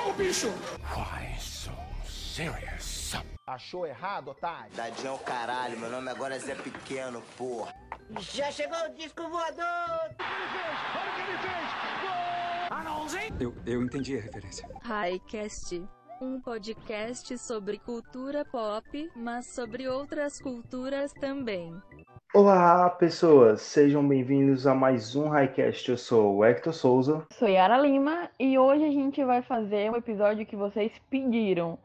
fogo, bicho! Why so serious? Achou errado, otário? Tadinho é o caralho, meu nome agora é Zé Pequeno, porra. Já chegou o disco voador! Eu, eu entendi a referência. Highcast, um podcast sobre cultura pop, mas sobre outras culturas também. Olá, pessoas! Sejam bem-vindos a mais um Highcast. Eu sou o Hector Souza. Sou Yara Lima e hoje a gente vai fazer um episódio que vocês pediram.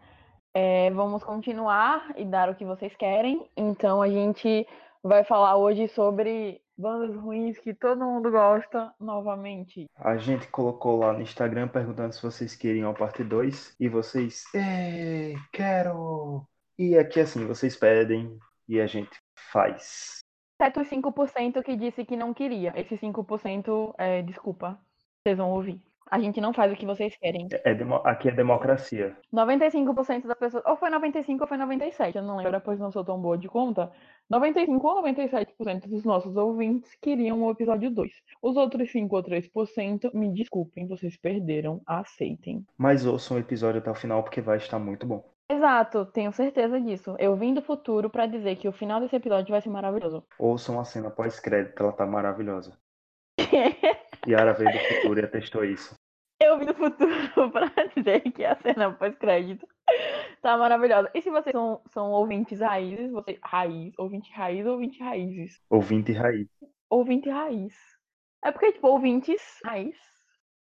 É, vamos continuar e dar o que vocês querem. Então a gente vai falar hoje sobre bandas ruins que todo mundo gosta novamente. A gente colocou lá no Instagram perguntando se vocês queriam a parte 2 e vocês, ei, quero! E aqui assim, vocês pedem e a gente faz. Exceto os 5% que disse que não queria. Esse 5% é desculpa. Vocês vão ouvir. A gente não faz o que vocês querem. É demo- aqui é democracia. 95% das pessoas. Ou foi 95 ou foi 97, eu não lembro, pois não sou tão boa de conta. 95 ou 97% dos nossos ouvintes queriam o episódio 2. Os outros 5 ou 3%, me desculpem, vocês perderam, aceitem. Mas ouçam o episódio até o final porque vai estar muito bom. Exato, tenho certeza disso. Eu vim do futuro pra dizer que o final desse episódio vai ser maravilhoso. Ouçam a cena pós-crédito, ela tá maravilhosa. Yara veio do futuro e atestou isso. Eu vim do futuro pra dizer que a cena pós-crédito tá maravilhosa. E se vocês são, são ouvintes raízes, você, raiz, ouvinte raiz, ouvinte raízes. Ouvinte raiz. Ouvinte raiz. É porque, tipo, ouvintes raiz.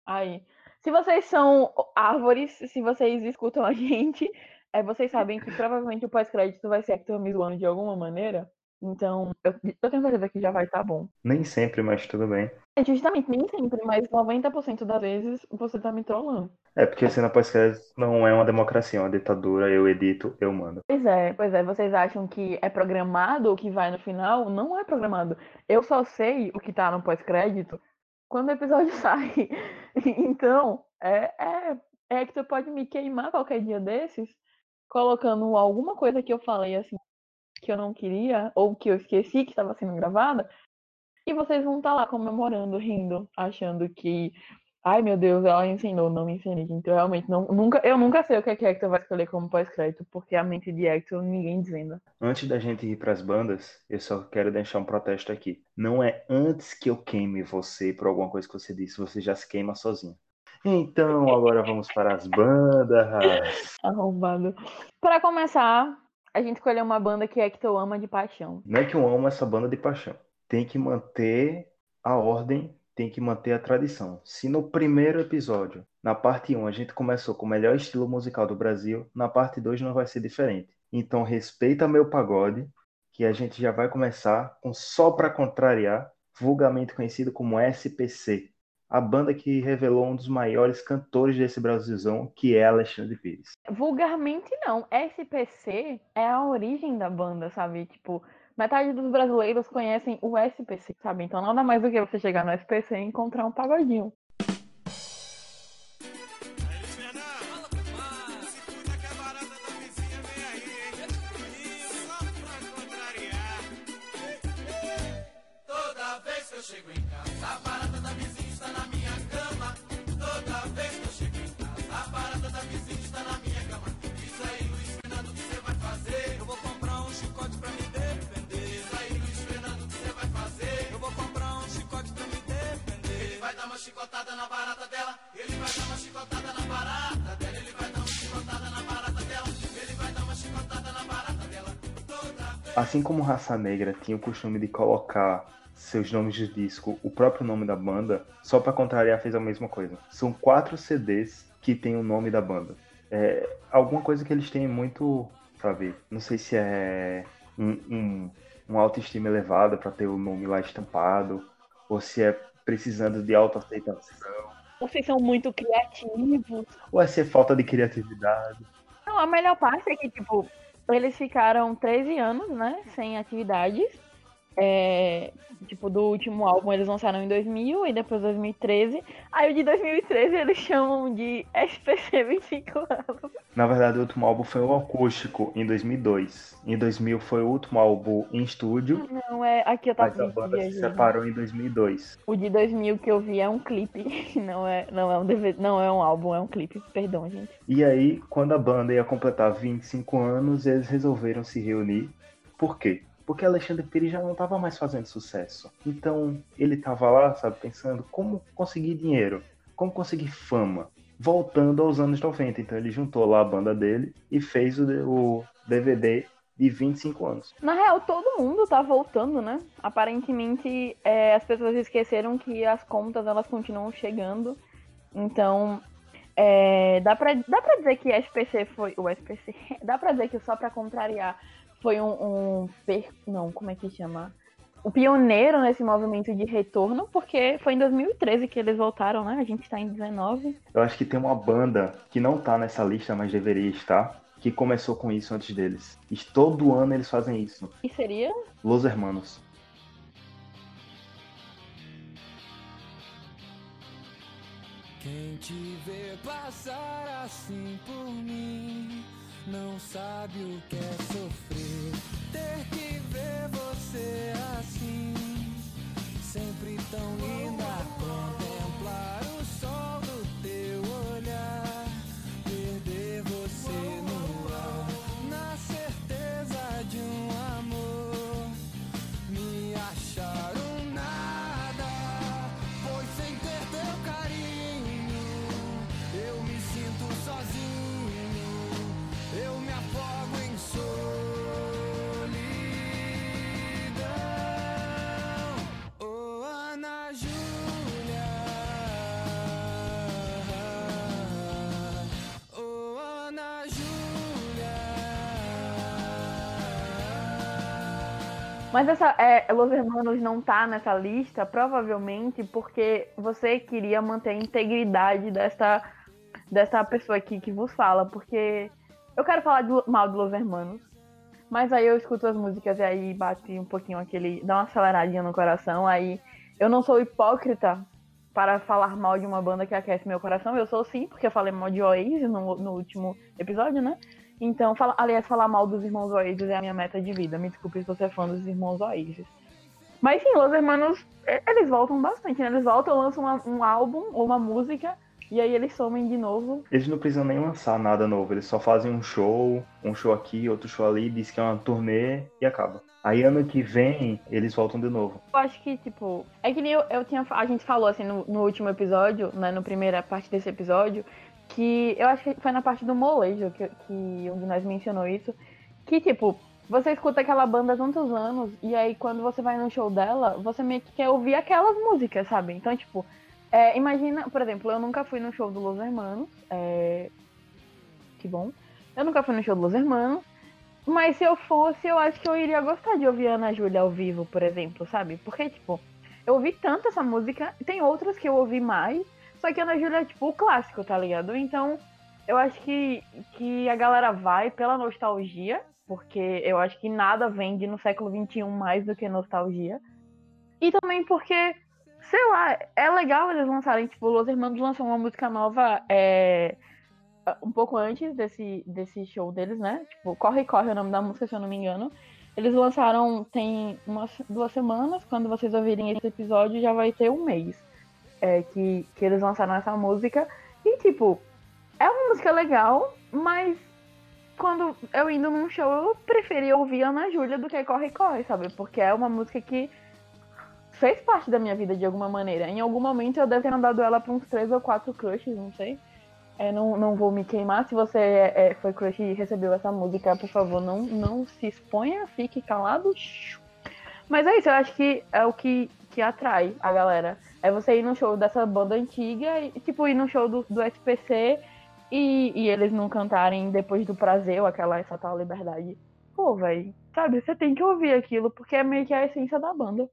Aí. Se vocês são árvores, se vocês escutam a gente, é, vocês sabem que provavelmente o pós-crédito vai ser Hector me zoando de alguma maneira. Então, eu, eu tenho certeza que já vai estar bom. Nem sempre, mas tudo bem. É, Justamente, nem sempre, mas 90% das vezes você tá me trollando. É porque cena pós-crédito não é uma democracia, é uma ditadura. Eu edito, eu mando. Pois é, pois é, vocês acham que é programado o que vai no final? Não é programado. Eu só sei o que tá no pós-crédito quando o episódio sai. Então, é, é, é que tu pode me queimar qualquer dia desses, colocando alguma coisa que eu falei assim, que eu não queria, ou que eu esqueci que estava sendo gravada, e vocês vão estar lá comemorando, rindo, achando que, ai meu Deus, ela ensinou, não me ensinei. Então, realmente, não, nunca, eu nunca sei o que é que Hector vai escolher como pós-crédito, porque a mente de Hector ninguém dizendo. Antes da gente ir para as bandas, eu só quero deixar um protesto aqui. Não é antes que eu queime você por alguma coisa que você disse, você já se queima sozinho. Então, agora vamos para as bandas. Arrombado. Para começar, a gente escolheu uma banda que Hector ama de paixão. Não é que eu amo essa banda de paixão. Tem que manter a ordem, tem que manter a tradição. Se no primeiro episódio, na parte 1, a gente começou com o melhor estilo musical do Brasil, na parte 2 não vai ser diferente. Então, respeita meu pagode, que a gente já vai começar com Só Pra Contrariar, vulgarmente conhecido como SPC. A banda que revelou um dos maiores cantores desse Brasilzão, que é Alexandre Pires. Vulgarmente não. SPC é a origem da banda, sabe? Tipo, metade dos brasileiros conhecem o SPC, sabe? Então nada mais do que você chegar no SPC e encontrar um pagodinho. Toda vez que eu chego em casa, a chicotada na barata dela. Ele vai dar uma chicotada na barata dela. Ele vai dar uma chicotada na barata dela. Ele vai dar uma chicotada na barata dela. Assim como Raça Negra tinha o costume de colocar seus nomes de disco, o próprio nome da banda, só pra contrariar fez a mesma coisa. São quatro CDs que tem o nome da banda. É alguma coisa que eles têm muito, sabe? Não sei se é um, um, uma autoestima elevada pra ter o nome lá estampado, ou se é precisando de autoaceitação, Vocês são muito criativos. ou é ser falta de criatividade. Não, a melhor parte é que, tipo, eles ficaram 13 anos, né, sem atividades. É, tipo, do último álbum eles lançaram em 2000 e depois 2013. Aí o de 2013 eles chamam de SPC 25 anos. Na verdade, o último álbum foi o acústico em 2002. Em 2000 foi o último álbum em estúdio. Não, é. Aqui eu tava Mas a banda se separou em 2002. O de 2000 que eu vi é um clipe, não é, não é um DVD, não é um álbum, é um clipe. Perdão, gente. E aí, quando a banda ia completar 25 anos, eles resolveram se reunir. Por quê? Porque Alexandre Pires já não estava mais fazendo sucesso. Então, ele estava lá, sabe, pensando como conseguir dinheiro, como conseguir fama, voltando aos anos 90. Então, ele juntou lá a banda dele e fez o, o DVD de 25 anos. Na real, todo mundo tá voltando, né? Aparentemente, é, as pessoas esqueceram que as contas elas continuam chegando. Então, é, dá, pra, dá pra dizer que SPC foi. O SPC. Dá pra dizer que só pra contrariar foi um, um per, não, como é que chama? O pioneiro nesse movimento de retorno, porque foi em 2013 que eles voltaram, né? A gente tá em 19. Eu acho que tem uma banda que não tá nessa lista, mas deveria estar, que começou com isso antes deles. E todo ano eles fazem isso. E seria? Los Hermanos. Quem te vê passar assim por mim não sabe o que é sofrer. Ter que ver você assim, sempre tão linda. Mas essa é, Los Hermanos não tá nessa lista, provavelmente porque você queria manter a integridade dessa, dessa pessoa aqui que vos fala, porque eu quero falar do, mal do Los Hermanos, mas aí eu escuto as músicas e aí bate um pouquinho aquele. dá uma aceleradinha no coração, aí eu não sou hipócrita para falar mal de uma banda que aquece meu coração, eu sou sim, porque eu falei mal de Oasis no, no último episódio, né? Então, fala, aliás, falar mal dos irmãos Oasis é a minha meta de vida. Me desculpe se você é fã dos irmãos Oasis. Mas sim, Los Hermanos, e- eles voltam bastante, né? Eles voltam, lançam uma- um álbum ou uma música, e aí eles somem de novo. Eles não precisam nem lançar nada novo, eles só fazem um show, um show aqui, outro show ali, diz que é uma turnê e acaba. Aí ano que vem eles voltam de novo. Eu acho que, tipo, é que nem eu, eu tinha. A gente falou assim no, no último episódio, né? Na primeira parte desse episódio, que eu acho que foi na parte do molejo que, que um de nós mencionou isso. Que, tipo, você escuta aquela banda há tantos anos, e aí quando você vai no show dela, você meio que quer ouvir aquelas músicas, sabe? Então, tipo, é, imagina, por exemplo, eu nunca fui no show do Los Hermanos. É... Que bom. Eu nunca fui no show do Los Hermanos. Mas se eu fosse, eu acho que eu iria gostar de ouvir Ana Júlia ao vivo, por exemplo, sabe? Porque, tipo, eu ouvi tanto essa música, tem outras que eu ouvi mais, só que Ana Júlia é, tipo, o clássico, tá ligado? Então, eu acho que, que a galera vai pela nostalgia, porque eu acho que nada vende no século XXI mais do que nostalgia. E também porque, sei lá, é legal eles lançarem, tipo, Los Hermanos lançou uma música nova é, um pouco antes desse, desse show deles, né? Tipo, Corre Corre é o nome da música, se eu não me engano. Eles lançaram tem umas duas semanas, quando vocês ouvirem esse episódio já vai ter um mês é, que, que eles lançaram essa música. E tipo, é uma música legal, mas quando eu indo num show, eu preferia ouvir Ana Júlia do que Corre Corre, sabe? Porque é uma música que fez parte da minha vida de alguma maneira. Em algum momento eu devo ter mandado ela pra uns três ou quatro crushes, não sei. É, não, não vou me queimar. Se você é, é, foi crush e recebeu essa música, por favor, não, não se exponha, fique calado. Mas é isso, eu acho que é o que, que atrai a galera. É você ir no show dessa banda antiga e, tipo, ir no show do, do SPC e, e eles não cantarem depois do prazer ou aquela essa tal liberdade. Pô, velho, sabe, você tem que ouvir aquilo, porque é meio que a essência da banda.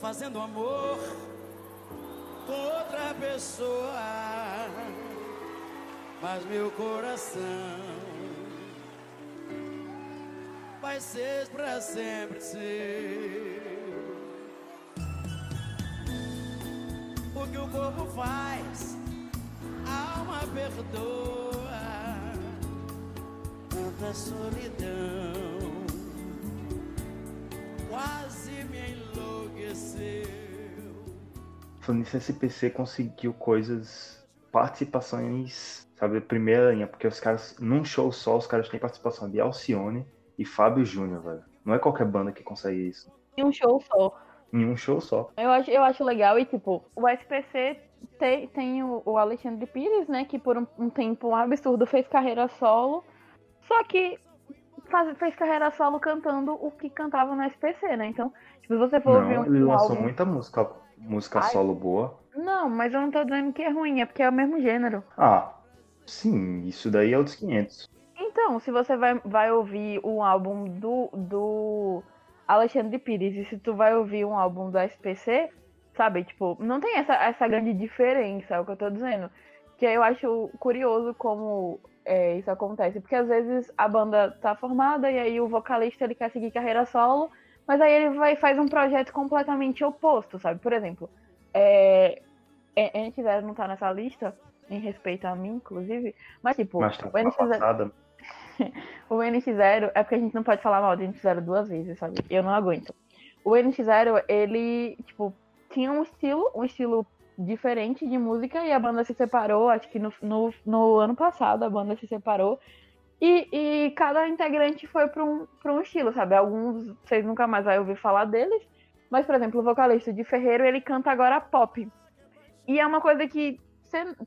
Fazendo amor com outra pessoa, mas meu coração vai ser pra sempre seu. O que o corpo faz, a alma perdoa. Tanta solidão quase Nisso, SPC conseguiu coisas, participações, sabe, primeira linha, porque os caras, num show só, os caras têm participação de Alcione e Fábio Júnior, velho. Não é qualquer banda que consegue isso. Em um show só. Em um show só. Eu acho, eu acho legal e, tipo, o SPC tem, tem o, o Alexandre Pires, né, que por um, um tempo absurdo fez carreira solo, só que faz- fez carreira solo cantando o que cantava no SPC, né? Então, tipo, se você for ouvir Não, um, ele um lançou álbum... muita música, música Ai. solo boa. Não, mas eu não tô dizendo que é ruim, é porque é o mesmo gênero. Ah, sim, isso daí é outros 500. Então, se você vai, vai ouvir um álbum do, do Alexandre Pires e se tu vai ouvir um álbum do SPC, sabe? Tipo, não tem essa, essa grande diferença, é o que eu tô dizendo. Que eu acho curioso como é, isso acontece. Porque às vezes a banda tá formada e aí o vocalista ele quer seguir carreira solo, mas aí ele vai faz um projeto completamente oposto, sabe? Por exemplo, é, é, NX0 não tá nessa lista, em respeito a mim, inclusive, mas tipo, Mas tá o NX0 passada. o NX0 é porque a gente não pode falar mal do NX0 duas vezes, sabe? Eu não aguento. O NX0, ele, tipo, tinha um estilo, um estilo diferente de música e a banda se separou, acho que no, no, no ano passado a banda se separou. E, e cada integrante foi para um, pra um estilo, sabe? Alguns vocês nunca mais vão ouvir falar deles. Mas, por exemplo, o vocalista de Ferreiro, ele canta agora pop. E é uma coisa que,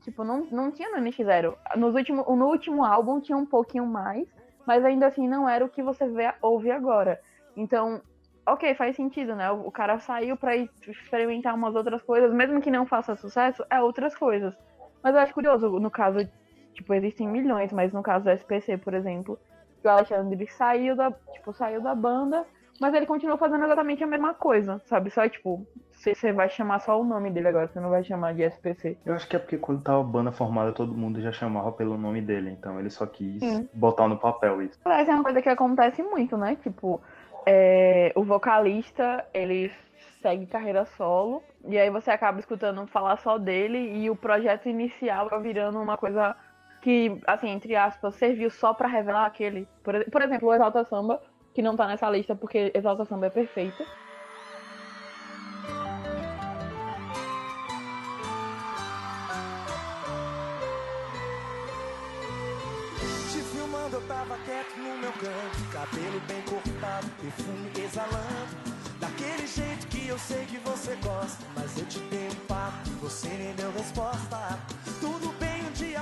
tipo, não, não tinha no NX0. Nos último, no último álbum tinha um pouquinho mais, mas ainda assim não era o que você vê, ouve agora. Então, ok, faz sentido, né? O, cara saiu ir experimentar umas outras coisas, mesmo que não faça sucesso, é outras coisas. Mas eu acho curioso, no caso, tipo, existem milhões, mas no caso do SPC, por exemplo, o Alexandre saiu da, tipo, saiu da banda, mas ele continuou fazendo exatamente a mesma coisa, sabe? Só, tipo, você você vai chamar só o nome dele agora, você não vai chamar de SPC. Eu acho que é porque quando tava a banda formada, todo mundo já chamava pelo nome dele. Então ele só quis Sim. botar no papel isso. Essa é uma coisa que acontece muito, né? Tipo, é, o vocalista, ele segue carreira solo, e aí você acaba escutando falar só dele, e o projeto inicial vai virando uma coisa que, assim, entre aspas, serviu só pra revelar aquele. Por, por exemplo, o Exalta Samba, que não tá nessa lista porque Exalta Samba é perfeito. Te filmando, eu tava quieto no meu canto. Cabelo bem cortado, perfume exalando. Daquele jeito que eu sei que você gosta. Mas eu te dei um papo você nem deu resposta. Tudo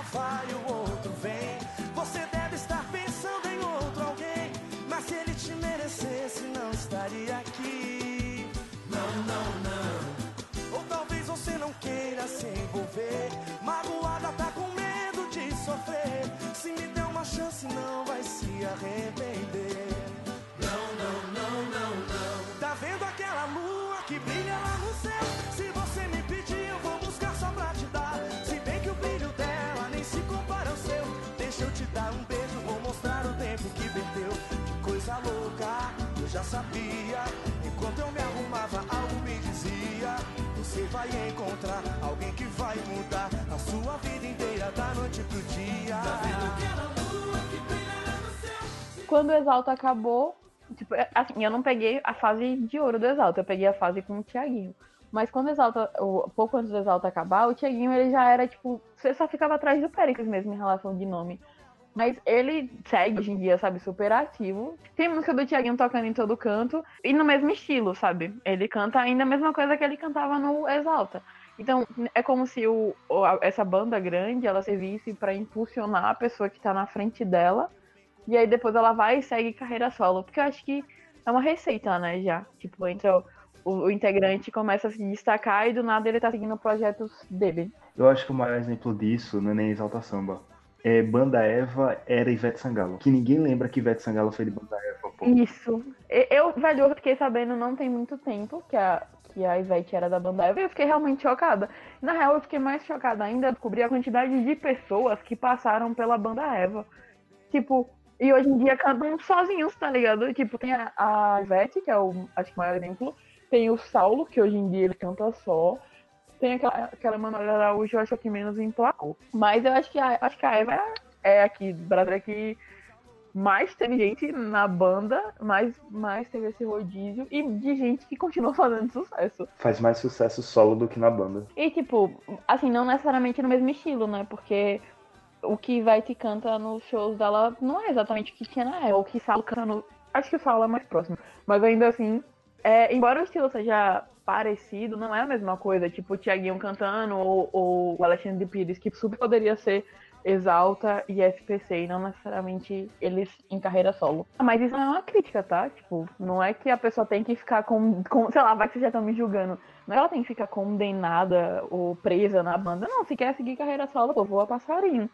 dia vai, o outro vem. Você deve estar pensando em outro alguém. Mas se ele te merecesse, não estaria aqui. Não, não, não. Ou talvez você não queira se envolver. Magoada tá com medo de sofrer. Se me der uma chance, não vai se arrepender. Dar um beijo, vou mostrar o tempo que perdeu. Que coisa louca, eu já sabia. Enquanto eu me arrumava, algo me dizia: Você vai encontrar alguém que vai mudar a sua vida inteira, da noite pro dia. Tá vendo aquela lua que brilha lá no céu? Quando o Exalta acabou, tipo, é- assim, eu não peguei a fase de ouro do Exalta, eu peguei a fase com o Thiaguinho. Mas quando o Exalta, o, pouco antes do Exalta acabar, o Thiaguinho ele já era, tipo, você só ficava atrás do Péricles mesmo em relação de nome. Mas ele segue hoje em dia, sabe, super ativo. Tem música do Thiaguinho tocando em todo canto e no mesmo estilo, sabe? Ele canta ainda a mesma coisa que ele cantava no Exalta. Então, é como se o, essa banda grande, ela servisse pra impulsionar a pessoa que tá na frente dela e aí depois ela vai e segue carreira solo. Porque eu acho que é uma receita, né, já. Tipo, entra o, o, o integrante começa a se destacar e do nada ele tá seguindo projetos dele. Eu acho que o maior exemplo disso não é nem Exalta Samba. É Banda Eva era Ivete Sangalo. Que ninguém lembra que Ivete Sangalo foi de Banda Eva, pô. Isso. Eu, velho, eu fiquei sabendo não tem muito tempo que a, que a Ivete era da banda Eva, e eu fiquei realmente chocada. Na real, eu fiquei mais chocada ainda descobrir a quantidade de pessoas que passaram pela banda Eva. Tipo, e hoje em dia cantam sozinhos, tá ligado? Tipo, tem a, a Ivete, que é o, acho que o maior exemplo, tem o Saulo, que hoje em dia ele canta só, tem aquela, aquela Manuela Araújo, eu acho que menos emplacou. Mas eu acho que a, acho que a Eva é, aqui, do Brasil, que mais teve gente na banda, mais, mais teve esse rodízio e de gente que continua fazendo sucesso. Faz mais sucesso solo do que na banda. E tipo, assim, não necessariamente no mesmo estilo, né? Porque o que vai te canta nos shows dela não é exatamente o que tinha na época, o que Saulo canta no. Acho que o Saulo é mais próximo. Mas ainda assim, é, embora o estilo seja parecido, não é a mesma coisa. Tipo o Tiaguinho cantando ou, ou o Alexandre Pires, que super poderia ser Exalta e SPC, e não necessariamente eles em carreira solo. Mas isso não é uma crítica, tá? Tipo, não é que a pessoa tem que ficar com. com sei lá, vai que vocês já estão me julgando. Não é que ela tem que ficar condenada ou presa na banda. Não, se quer seguir carreira solo, pô, voa passarinho.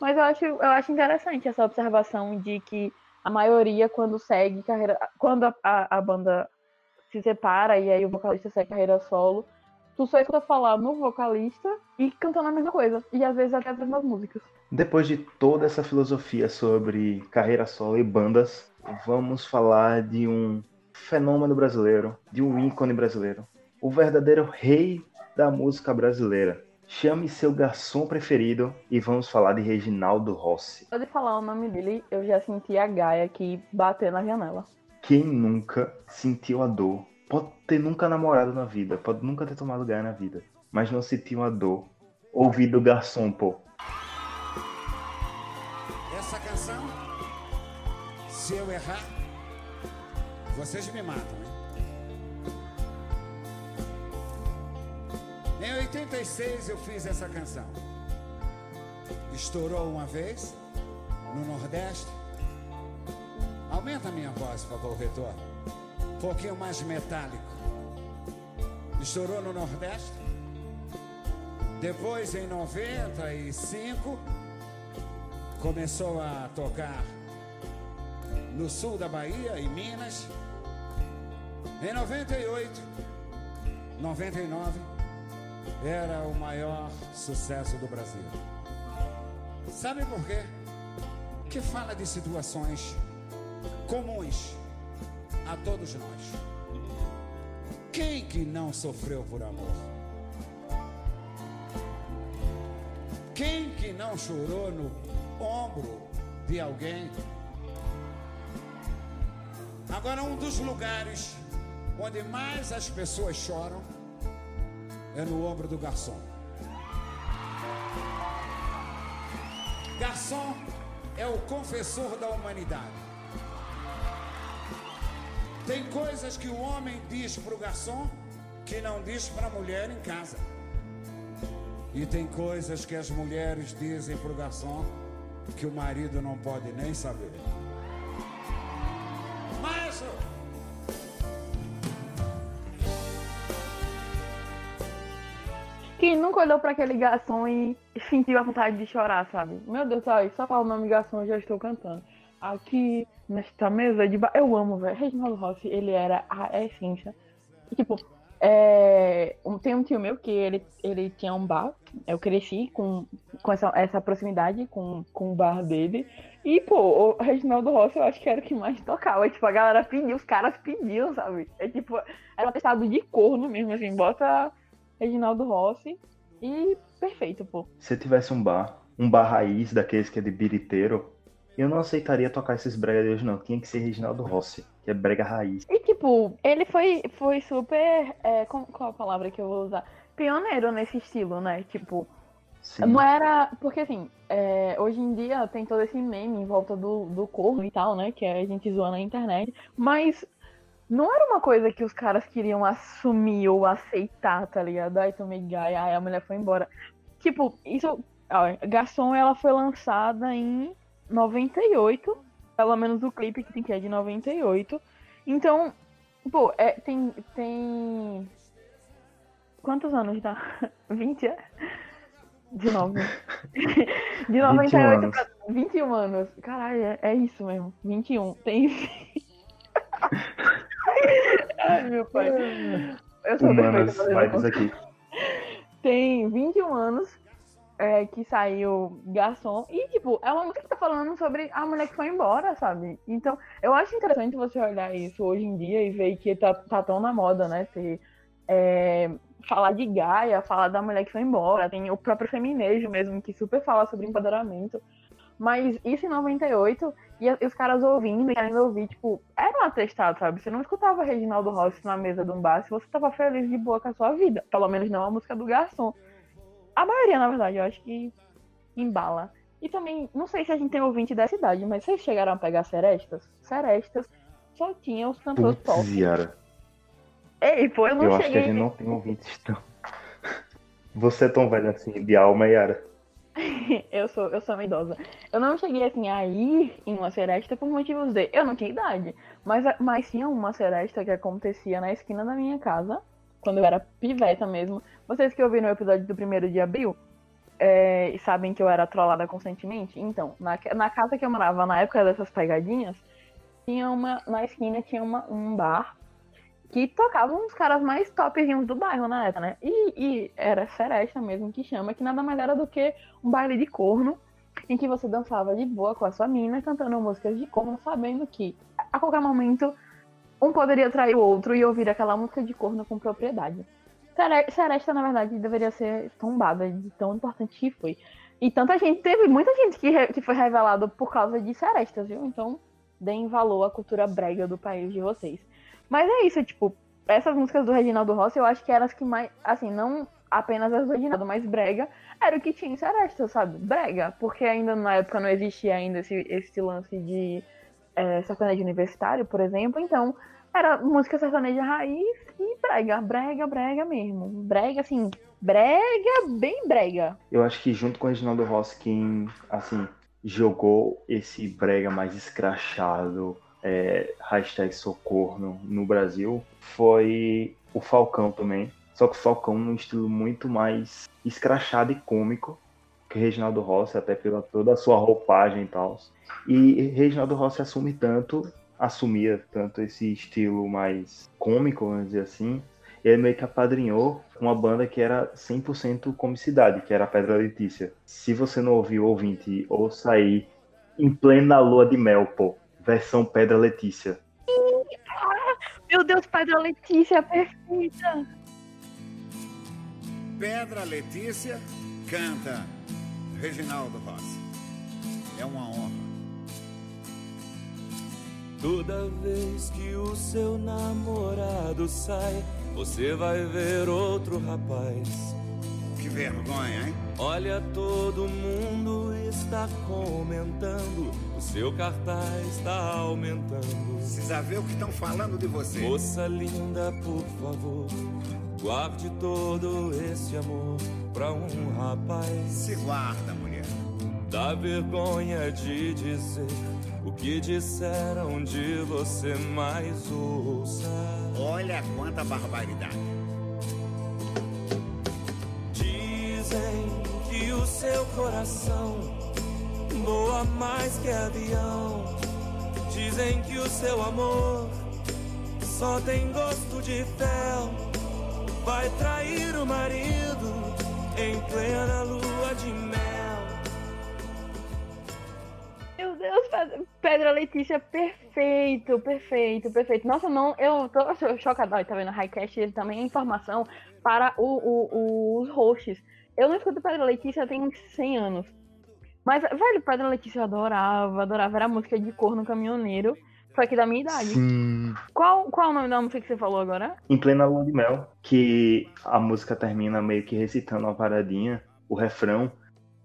Mas eu acho, eu acho interessante essa observação de que a maioria, quando segue carreira. Quando a, a, a banda se separa e aí o vocalista segue carreira solo, tu só escuta falar no vocalista e cantando a mesma coisa. E às vezes até as mesmas músicas. Depois de toda essa filosofia sobre carreira solo e bandas, vamos falar de um fenômeno brasileiro, de um ícone brasileiro, o verdadeiro rei da música brasileira. Chame seu garçom preferido e vamos falar de Reginaldo Rossi. Pode falar o nome dele, eu já senti a Gaia aqui bater na janela. Quem nunca sentiu a dor? Pode ter nunca namorado na vida, pode nunca ter tomado Gaia na vida, mas não sentiu a dor. Ouvido garçom, pô. Essa canção, se eu errar, vocês me matam, hein? Em 86 eu fiz essa canção. Estourou uma vez no Nordeste. Aumenta a minha voz, por favor, retorno. Um pouquinho mais metálico. Estourou no Nordeste. Depois, em 95, começou a tocar no sul da Bahia, em Minas. Em 98, 99, era o maior sucesso do Brasil. Sabe por quê? Que fala de situações comuns a todos nós. Quem que não sofreu por amor? Quem que não chorou no ombro de alguém? Agora, um dos lugares onde mais as pessoas choram é no ombro do garçom. Garçom é o confessor da humanidade. Tem coisas que o homem diz para o garçom que não diz para a mulher em casa. E tem coisas que as mulheres dizem para o garçom que o marido não pode nem saber. Mas Quem nunca olhou pra aquele garçom e sentiu a vontade de chorar, sabe? Meu Deus, aí, só falar o nome garçom eu já estou cantando. Aqui, nesta mesa de bar. Eu amo, velho. Reginaldo Rossi, ele era a essência. E, tipo, é... tem um tio meu que ele, ele tinha um bar. Eu cresci com, com essa, essa proximidade com, com o bar dele. E, pô, o Reginaldo Rossi eu acho que era o que mais tocava. Tipo, a galera pediu, os caras pediam, sabe? É tipo, era atestado de corno mesmo, assim. Bota Reginaldo Rossi e perfeito, pô. Se tivesse um bar, um bar raiz daqueles que é de biriteiro, eu não aceitaria tocar esses brega de hoje, não. Tinha que ser Reginaldo Rossi, que é brega raiz. E tipo, ele foi, foi super. É, com- qual a palavra que eu vou usar? Pioneiro nesse estilo, né? Tipo, Sim. não era. Porque assim, é, hoje em dia tem todo esse meme em volta do, do corno e tal, né? Que a gente zoa na internet. Mas não era uma coisa que os caras queriam assumir ou aceitar, tá ligado? Ai, tomei gaia, ai, a mulher foi embora. Tipo, isso. Ó, Garçom, ela foi lançada em 98. Pelo menos o clipe que tem que é de 98. Então, pô, é, tem. Tem. Quantos anos dá? 20 é? De novo. De 98 anos. pra 21 anos. Caralho, é, é isso mesmo. 21. Tem. Ai, meu pai. eu sou Humanas perfeita aqui. tem 21 anos é, que saiu Garçom. E, tipo, é uma música que tá falando sobre a mulher que foi embora, sabe? Então, eu acho interessante você olhar isso hoje em dia e ver que tá, tá tão na moda, né? Ter, é, falar de Gaia, falar da mulher que foi embora. Tem o próprio feminejo mesmo, que super fala sobre empoderamento. Mas isso em 98, e, e os caras ouvindo e querendo ouvir, tipo, era um atestado, sabe? Você não escutava Reginaldo Rossi na mesa de um bar se você tava feliz de boa com a sua vida. Pelo menos não a música do garçom. A maioria, na verdade, eu acho que embala. E também, não sei se a gente tem ouvinte dessa idade, mas vocês chegaram a pegar Serestas? Serestas só tinha os cantores pop. Putz, Yara. Ei, pô, eu não Eu acho que a cheguei. gente não tem ouvintes tão. Você é tão velho assim, de alma, Yara. eu sou, eu sou uma idosa. Eu não cheguei assim a ir em uma seresta por motivos de. Eu não tinha idade. Mas, mas tinha uma seresta que acontecia na esquina da minha casa, quando eu era piveta mesmo. Vocês que ouviram o episódio do primeiro de abril é, e sabem que eu era trollada constantemente. Então, na, na casa que eu morava na época dessas pegadinhas, tinha uma. Na esquina tinha uma, um bar que tocavam os caras mais topzinhos do bairro na época, né? E, e era seresta mesmo que chama, que nada mais era do que um baile de corno, em que você dançava de boa com a sua mina, cantando músicas de corno, sabendo que a qualquer momento um poderia trair o outro e ouvir aquela música de corno com propriedade. Sere- Seresta, na verdade, deveria ser tombada de tão importante que foi. E tanta gente, teve muita gente que, re- que foi revelado por causa de serestas, viu? Então, deem valor à cultura brega do país de vocês. Mas é isso, tipo, essas músicas do Reginaldo Rossi, eu acho que eram as que mais, assim, não apenas as do Reginaldo, mas brega, era o que tinha em Seresta, sabe? Brega, porque ainda na época não existia ainda esse, esse lance de é, sertanejo universitário, por exemplo, então era música sertaneja raiz e brega, brega, brega mesmo. Brega, assim, brega, bem brega. Eu acho que junto com o Reginaldo Rossi, quem, assim, jogou esse brega mais escrachado, é, hashtag socorro no Brasil, foi o Falcão também. Só que o Falcão num estilo muito mais escrachado e cômico que Reginaldo Rossi, até pela toda a sua roupagem e tal. E Reginaldo Rossi assume tanto, assumia tanto esse estilo mais cômico, vamos dizer assim, ele meio que apadrinhou uma banda que era 100% comicidade, que era a Pedra Letícia. Se você não ouviu ouvinte, ouça aí em plena lua de mel, pô. Versão Pedra Letícia. Meu Deus, Pedra Letícia, perfeita. Pedra Letícia canta Reginaldo Rossi. É uma honra. Toda vez que o seu namorado sai, você vai ver outro rapaz. Que vergonha, hein? Olha, todo mundo está comentando, o seu cartaz está aumentando. Precisa ver o que estão falando de você. Moça linda, por favor, guarde todo esse amor pra um rapaz. Se guarda, mulher. Dá vergonha de dizer o que disseram de você, mais ouça. Olha quanta barbaridade. Dizem que o seu coração voa mais que avião. Dizem que o seu amor só tem gosto de fel. Vai trair o marido em plena lua de mel. Pedra Letícia, perfeito, perfeito, perfeito. Nossa, não, eu tô chocada. Olha, Tá vendo? Highcast, ele também é informação para o, o- o- os hosts. Eu não escuto Pedra Letícia tem 100 anos. Mas, velho, Pedra Letícia eu adorava, adorava. Era a música de corno caminhoneiro, só que da minha idade. Sim. Qual, qual o nome da música que você falou agora? Em plena lua de mel, que a música termina meio que recitando uma paradinha, o refrão,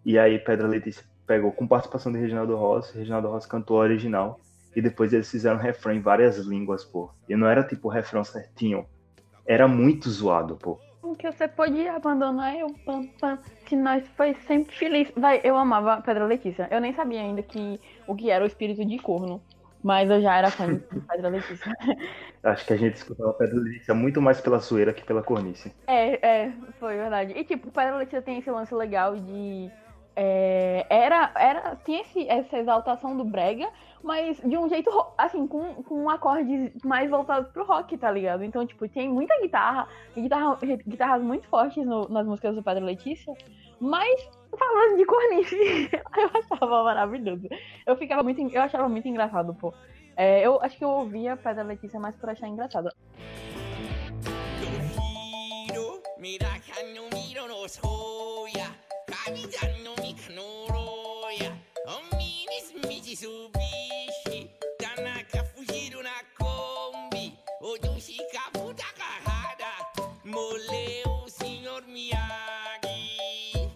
e aí Pedra Letícia pegou com participação de Reginaldo Rossi, Reginaldo Rossi cantou a original, e depois eles fizeram refrão em várias línguas, pô. E não era tipo o refrão certinho, era muito zoado, pô. Que você podia abandonar eu, pam, pam, que nós foi sempre feliz. Vai, eu amava Pedra Letícia. Eu nem sabia ainda que o que era o espírito de corno. Mas eu já era fã de Pedra Letícia. Acho que a gente escutava Pedra Letícia muito mais pela zoeira que pela cornice. É, é, foi verdade. E tipo, Pedra Letícia tem esse lance legal de é, era, era, tinha esse, essa exaltação do brega, mas de um jeito, assim, com, com acordes mais voltados pro rock, tá ligado? Então, tipo, tem muita guitarra, guitarra guitarras muito fortes no- nas músicas do Pedro Letícia, mas falando de cornice, eu achava maravilhoso. Eu ficava muito, eu achava muito engraçado, pô. É, eu acho que eu ouvia Pedro Letícia mais por achar engraçado. Giro, mira que no miro no soya, kabijan no mikanoroya, ominis Mitsubishi, Tanaka fugiram na Kombi, hoje um chicapu da carrada, moleu o senhor Miyagi.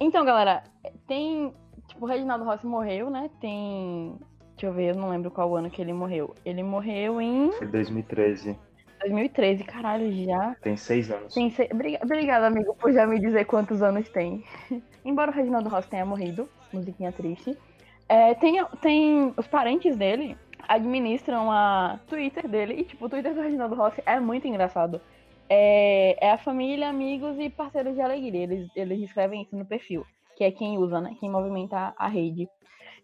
Então, galera, tem. Tipo, o Reginaldo Rossi morreu, né? Tem. Deixa eu ver, eu não lembro qual ano que ele morreu. Ele morreu em Foi 2013. 2013, caralho, já. Tem seis anos. Tem se... Obriga- Obrigada, amigo, por já me dizer quantos anos tem. Embora o Reginaldo Rossi tenha morrido, musiquinha triste. é, tem, tem os parentes dele administram a Twitter dele. E, tipo, o Twitter do Reginaldo Rossi é muito engraçado. É, é a família, amigos e parceiros de alegria. Eles, eles escrevem isso no perfil, que é quem usa, né? Quem movimenta a rede.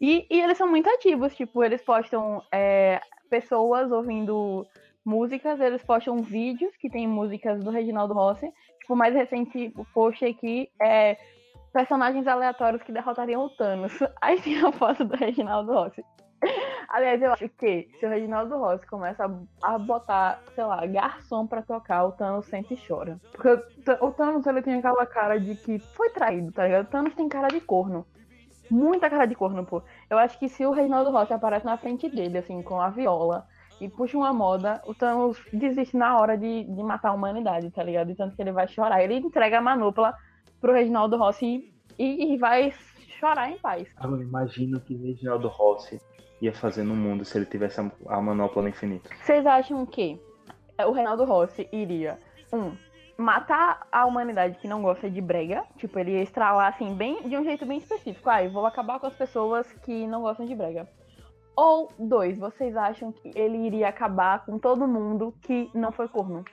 E, e eles são muito ativos, tipo, eles postam é, pessoas ouvindo músicas, eles postam vídeos que tem músicas do Reginaldo Rossi. Tipo, o mais recente post aqui é personagens aleatórios que derrotariam o Thanos. Aí tem a foto do Reginaldo Rossi. Aliás, eu acho que se o Reginaldo Rossi começa a, botar, sei lá, garçom pra tocar, o Thanos sente e chora. Porque o Th- o Thanos, ele tem aquela cara de que foi traído, tá ligado? O Thanos tem cara de corno. Muita cara de corno, pô. Eu acho que se o Reginaldo Rossi aparece na frente dele, assim, com a viola, e puxa uma moda, o Thanos desiste na hora de, de matar a humanidade, tá ligado? E tanto que ele vai chorar. Ele entrega a manopla pro Reginaldo Rossi e, e vai chorar em paz. Eu imagino que Reginaldo Rossi ia fazer no mundo se ele tivesse a, manopla do infinito. Vocês acham que o Reinaldo Rossi iria, um, matar a humanidade que não gosta de brega? Tipo, ele ia estralar assim, bem, de um jeito bem específico. Ah, eu vou acabar com as pessoas que não gostam de brega. Ou, dois, vocês acham que ele iria acabar com todo mundo que não foi corno?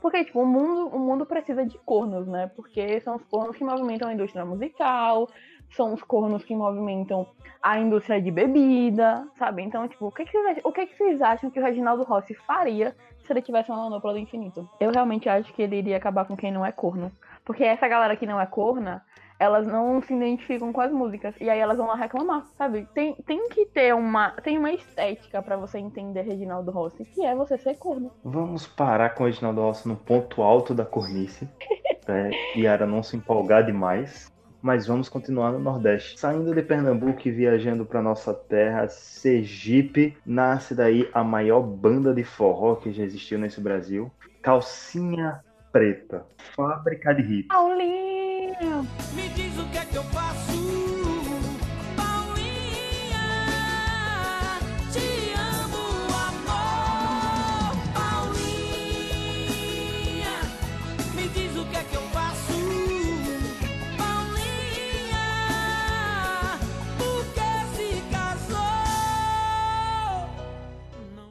Porque, tipo, o mundo, o mundo precisa de cornos, né? Porque são os cornos que movimentam a indústria musical, são os cornos que movimentam a indústria de bebida, sabe? Então, tipo, o que, que, vocês, o que, que vocês acham que o Reginaldo Rossi faria se ele tivesse uma manopla do infinito? Eu realmente acho que ele iria acabar com quem não é corno. Porque essa galera que não é corna, elas não se identificam com as músicas. E aí elas vão lá reclamar, sabe? Tem, tem que ter uma. Tem uma estética pra você entender Reginaldo Rossi, que é você ser corno. Vamos parar com o Reginaldo Rossi no ponto alto da cornice. É, Yara não se empolgar demais. Mas vamos continuar no Nordeste. Saindo de Pernambuco e viajando para nossa terra, Sergipe, nasce daí a maior banda de forró que já existiu nesse Brasil. Calcinha Preta, fábrica de hits. Paulinho! Me diz o que é que eu faço, Paulinha. Te amo, amor, Paulinha. Me diz o que é que eu faço, Paulinha. Por que se casou?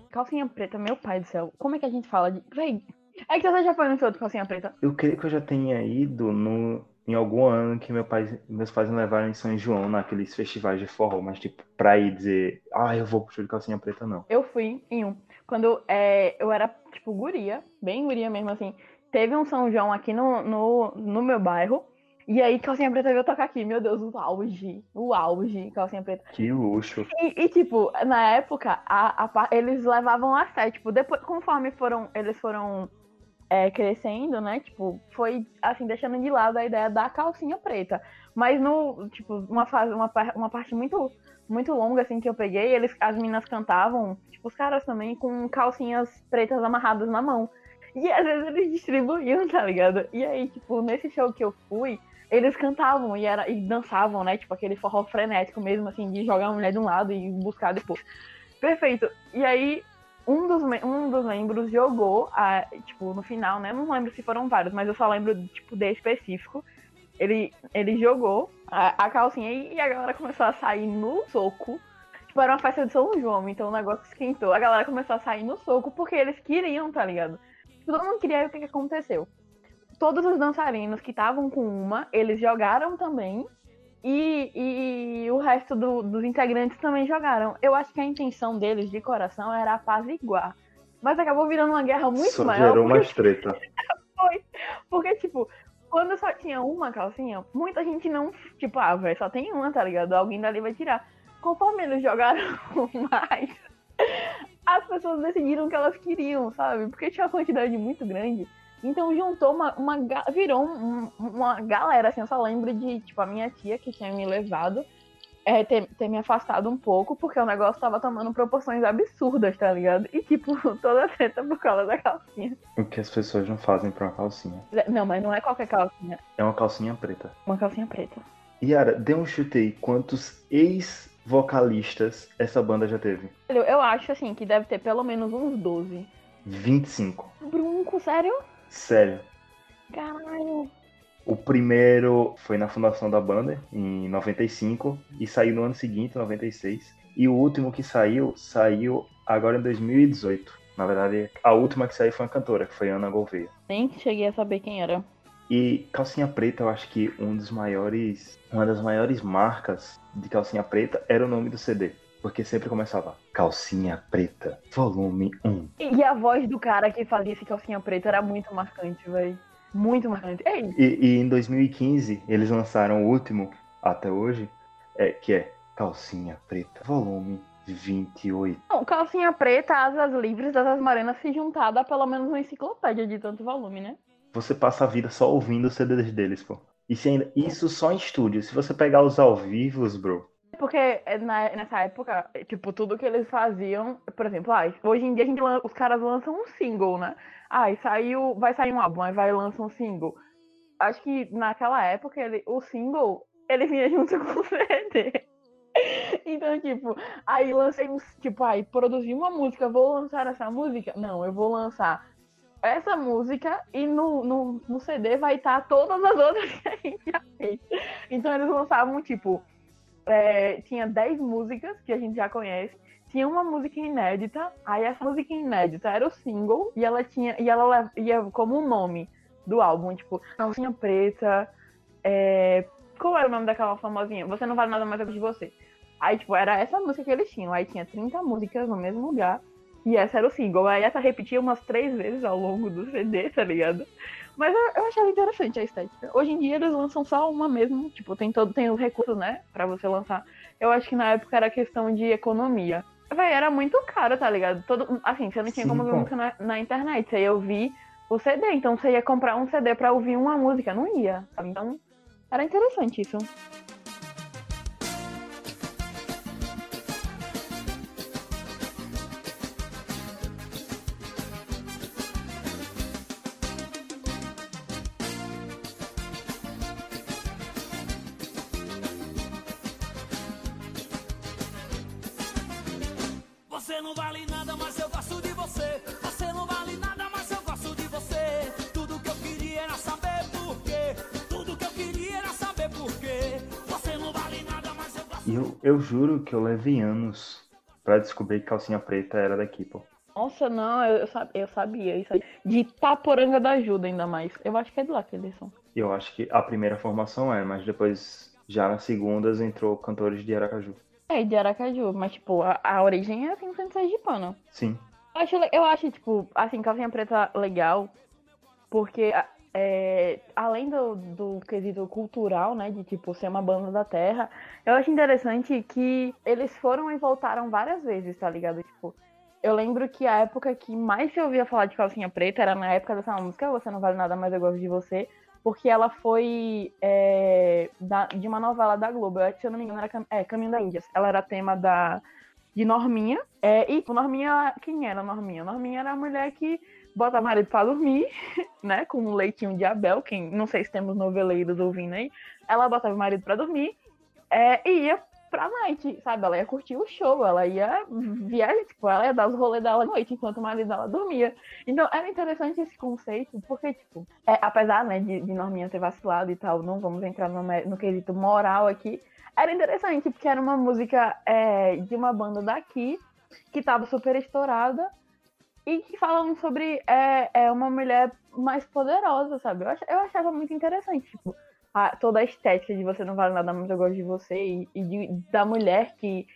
Calcinha preta, meu pai do céu. Como é que a gente fala de. Véi, é que você já foi no show de calcinha preta? Eu creio que eu já tenha ido no, em algum ano que meu pai, meus pais me levaram em São João, naqueles festivais de forró, mas tipo, pra ir dizer, ah, eu vou pro show de calcinha preta, não. Eu fui em um. Quando é, eu era, tipo, guria, bem guria mesmo, assim. Teve um São João aqui no, no, no meu bairro. E aí, calcinha preta veio tocar aqui. Meu Deus, o auge. O auge, calcinha preta. Que luxo. E, e, tipo, na época, a, a eles levavam a sério. Tipo, depois, conforme foram, eles foram é, crescendo, né? Tipo, foi, assim, deixando de lado a ideia da calcinha preta. Mas no, tipo, uma fase, uma, uma parte muito, muito longa, assim, que eu peguei, eles, as meninas cantavam, tipo, os caras também, com calcinhas pretas amarradas na mão. E às vezes eles distribuíam, tá ligado? E aí, tipo, nesse show que eu fui, eles cantavam e, era, e dançavam, né? Tipo, aquele forró frenético mesmo, assim, de jogar a mulher de um lado e buscar depois. Perfeito. E aí, um dos, um dos membros jogou, a, tipo, no final, né? Não lembro se foram vários, mas eu só lembro, tipo, de específico. Ele, ele jogou a, a calcinha e, a galera começou a sair no soco. Tipo, era uma festa de São João, então o negócio esquentou. A galera começou a sair no soco porque eles queriam, tá ligado? Todo mundo queria ver o que, que aconteceu. todos os dançarinos que estavam com uma, eles jogaram também. E, e o resto do- dos integrantes também jogaram. Eu acho que a intenção deles, de coração, era apaziguar. Mas acabou virando uma guerra muito Só maior. gerou porque mais treta. foi. Porque, tipo, quando só tinha uma calcinha, muita gente não. Tipo, ah, velho, só tem uma, tá ligado? Alguém dali vai tirar. Conforme eles jogaram mais, as pessoas decidiram o que elas queriam, sabe? Porque tinha uma quantidade muito grande. Então juntou uma. uma virou um- uma galera, assim, eu só lembro de, tipo, a minha tia que tinha me levado. é, ter, ter me afastado um pouco, porque o negócio tava tomando proporções absurdas, tá ligado? E, tipo, toda treta por causa da calcinha. O que as pessoas não fazem pra uma calcinha. Não, mas não é qualquer calcinha. É uma calcinha preta. Uma calcinha preta. Yara, dê um chute aí. Quantos ex-vocalistas essa banda já teve? Eu, eu acho, assim, que deve ter pelo menos uns 12. 25. Brunco, sério? Sério. Caralho. O primeiro foi na fundação da banda, em 95, e saiu no ano seguinte, 96. E o último que saiu, saiu agora em 2018. Na verdade, a última que saiu foi uma cantora, que foi Ana Gouveia. Nem cheguei a saber quem era. E calcinha preta, eu acho que um dos maiores, uma das maiores marcas de calcinha preta era o nome do CD, porque sempre começava Calcinha Preta, volume 1. E, a voz do cara que fazia esse calcinha preta era muito marcante, velho. Muito marcante. Ei, E, e em 2015 eles lançaram o último até hoje, é, que é Calcinha Preta, volume 28. não, calcinha preta, asas livres, asas morenas se juntar dá pelo menos uma enciclopédia de tanto volume, né? Você passa a vida só ouvindo os CDs deles, pô. E se ainda, isso só em estúdio. Se você pegar os ao vivos, bro, Porque é, na- nessa época, é, tipo, tudo que eles faziam, por exemplo, ah, hoje em dia gente, os caras lançam um single, né? Ah, e saiu, vai sair um álbum, aí vai e lança um single. Acho que naquela época ele, o single, ele vinha junto com o CD. Então, tipo, aí lancei tipo, aí produzi uma música, vou lançar essa música? Não, eu vou lançar essa música e no, no, no CD vai estar todas as outras que a gente já fez. Então eles lançavam, tipo, é, tinha 10 músicas que a gente já conhece. Tinha uma música inédita, aí essa música inédita era o single e ela tinha e ela ia como o nome do álbum, tipo, calcinha preta, é, qual era o nome daquela famosinha? Você não vale nada mais do que você. Aí, tipo, era essa música que eles tinham. Aí tinha 30 músicas no mesmo lugar. E essa era o single. Aí essa repetia umas três vezes ao longo do CD, tá ligado? Mas eu, eu achava interessante a estética. Hoje em dia eles lançam só uma mesmo. Tipo, tem todo, tem os recursos, né? Pra você lançar. Eu acho que na época era questão de economia. Véi, era muito caro, tá ligado? Todo, assim, você não tinha Sim, como ver música na, na internet. Você ia ouvir o CD. Então você ia comprar um CD pra ouvir uma música. Não ia, sabe? Então era interessante isso. Eu, juro que eu levei anos pra descobrir que calcinha preta era daqui, pô. Nossa, não, eu, eu, sab- eu sabia isso aí. De Taporanga da Ajuda, ainda mais. Eu acho que é de lá que eles são. Eu acho que a primeira formação é, mas depois, já nas segundas, entrou cantores de Aracaju. É, de Aracaju, mas, tipo, a, a origem é 100% sergipana. Sim. Eu acho, eu acho, tipo, assim, Calcinha Preta legal, porque é, além do, do quesito cultural, né, de, tipo, ser uma banda da terra, eu acho interessante que eles foram e voltaram várias vezes, tá ligado? Tipo, eu lembro que a época que mais se ouvia falar de Calcinha Preta era na época dessa música Você Não Vale Nada Mais Eu Gosto de Você, porque ela foi é, da- de uma novela da Globo, eu se eu não me engano era Cam- é, Caminho da Índia. Ela era tema da, de Norminha, é, e tipo, Norminha, quem era Norminha? Norminha era a mulher que bota marido pra dormir, né, com um leitinho de Abel, quem, não sei se temos noveleiros ouvindo aí, ela botava o marido pra dormir, é, e ia pra night, sabe, ela ia curtir o show, ela ia viajar, tipo, ela ia dar os rolês dela à noite, enquanto o marido dela dormia. Então, era interessante esse conceito, porque, tipo, é, apesar, né, de, de Norminha ter vacilado e tal, não vamos entrar no, no quesito moral aqui, era interessante, porque era uma música é, de uma banda daqui, que tava super estourada, e que falam sobre é, é uma mulher mais poderosa, sabe? Eu, ach, eu achava muito interessante, tipo, a, toda a estética de você não vale nada, mas eu gosto de você, e, e de, da mulher que,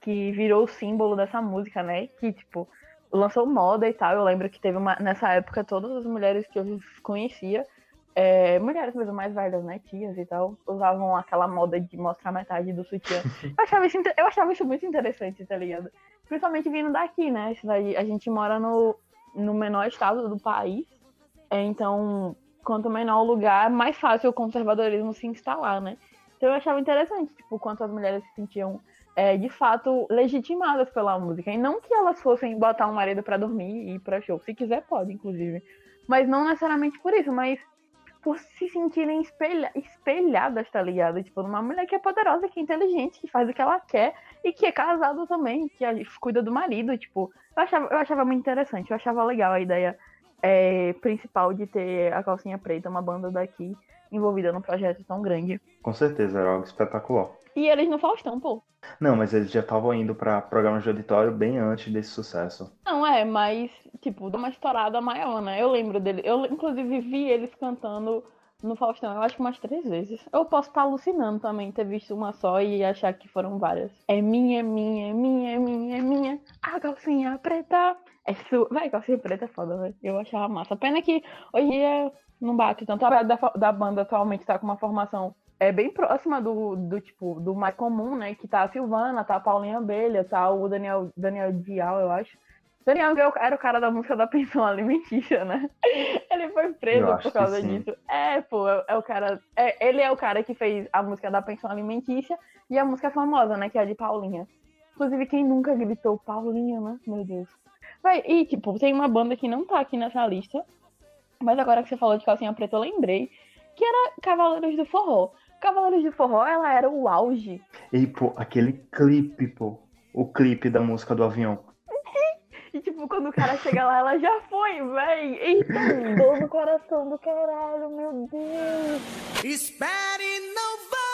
que virou o símbolo dessa música, né? Que, tipo, lançou moda e tal. Eu lembro que teve uma. Nessa época, todas as mulheres que eu conhecia, é, mulheres mesmo mais velhas, né? Tias e tal, usavam aquela moda de mostrar metade do sutiã. Eu achava isso, eu achava isso muito interessante, tá ligado? Principalmente vindo daqui, né? A gente mora no, no menor estado do país. É, então, quanto menor o lugar, mais fácil o conservadorismo se instalar, né? Então eu achava interessante, tipo, quanto as mulheres se sentiam é, de fato legitimadas pela música. E não que elas fossem botar um marido para dormir e ir pra show. Se quiser, pode, inclusive. Mas não necessariamente por isso, mas por se sentirem espelha espelhadas, tá ligado? Tipo, numa mulher que é poderosa, que é inteligente, que faz o que ela quer e que é casada também, que cuida do marido, tipo, eu achava, eu achava muito interessante, eu achava legal a ideia é, principal de ter a calcinha preta, uma banda daqui envolvida num projeto tão grande. Com certeza, era algo espetacular. E eles no Faustão, pô. Não, mas eles já estavam indo para programas de auditório bem antes desse sucesso. Não, é, mas, tipo, dá uma estourada maior, né? Eu lembro dele. Eu, inclusive, vi eles cantando no Faustão, eu acho que umas três vezes. Eu posso estar alucinando também, ter visto uma só e achar que foram várias. É minha, minha, minha, minha, minha. A calcinha preta. É sua. Vai, calcinha preta é foda, velho. Eu achava massa. Pena que hoje em dia não bate tanto. A da, da banda atualmente tá com uma formação é bem próxima do, do tipo do mais comum, né? Que tá a Silvana, tá a Paulinha Abelha, tá o Daniel, Daniel Dial, eu acho. Daniel era o cara da música da pensão alimentícia, né? Ele foi preso por causa disso. É, pô, é, é o cara. É, ele é o cara que fez a música da pensão alimentícia e a música famosa, né? Que é a de Paulinha. Inclusive, quem nunca gritou Paulinha, né? Meu Deus. Vai, e, tipo, tem uma banda que não tá aqui nessa lista. Mas agora que você falou de calcinha preta, eu lembrei. Que era Cavaleiros do Forró. Cavaleiros de Forró, ela era o auge. E, pô, aquele clipe, pô. O clipe da música do avião. E, tipo, quando o cara chega lá, ela já foi, véi. Eita, dor no coração do caralho, meu Deus. Espere, não vá!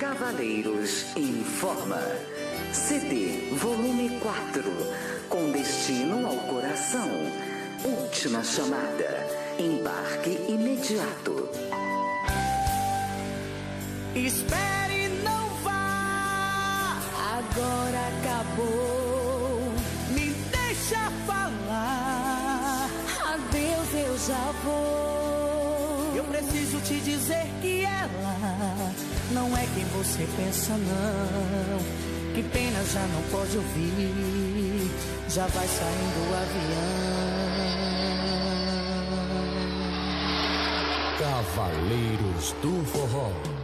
Cavaleiros em Forma. CD, volume 4. Com destino ao coração. Última chamada. Embarque imediato. Espere, Me deixa falar. Adeus, eu já vou. Eu preciso te dizer que ela não é quem você pensa, não. Que pena já não pode ouvir. Já vai saindo o avião. Cavaleiros do Forró.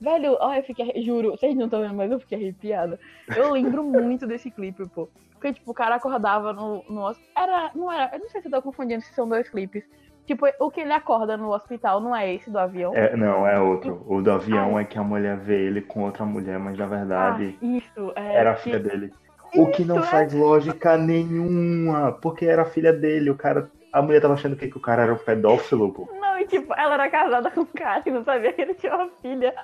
Velho, ó, eu fiquei, juro, vocês não estão vendo, mas eu fiquei arrepiada. Eu lembro muito desse clipe, pô. Porque, tipo, o cara acordava no, no Era, não era, eu não sei se eu tô confundindo se são dois clipes. Tipo, o que ele acorda no hospital não é esse do avião? É, não, é outro. O do avião ah, é que a mulher vê ele com outra mulher, mas na verdade ah, isso, é, era a filha dele. O que não faz é... lógica nenhuma, porque era a filha dele, o cara a mulher tava achando que, que o cara era um pedófilo, pô. Tipo, ela era casada com um cara e não sabia que ele tinha uma filha.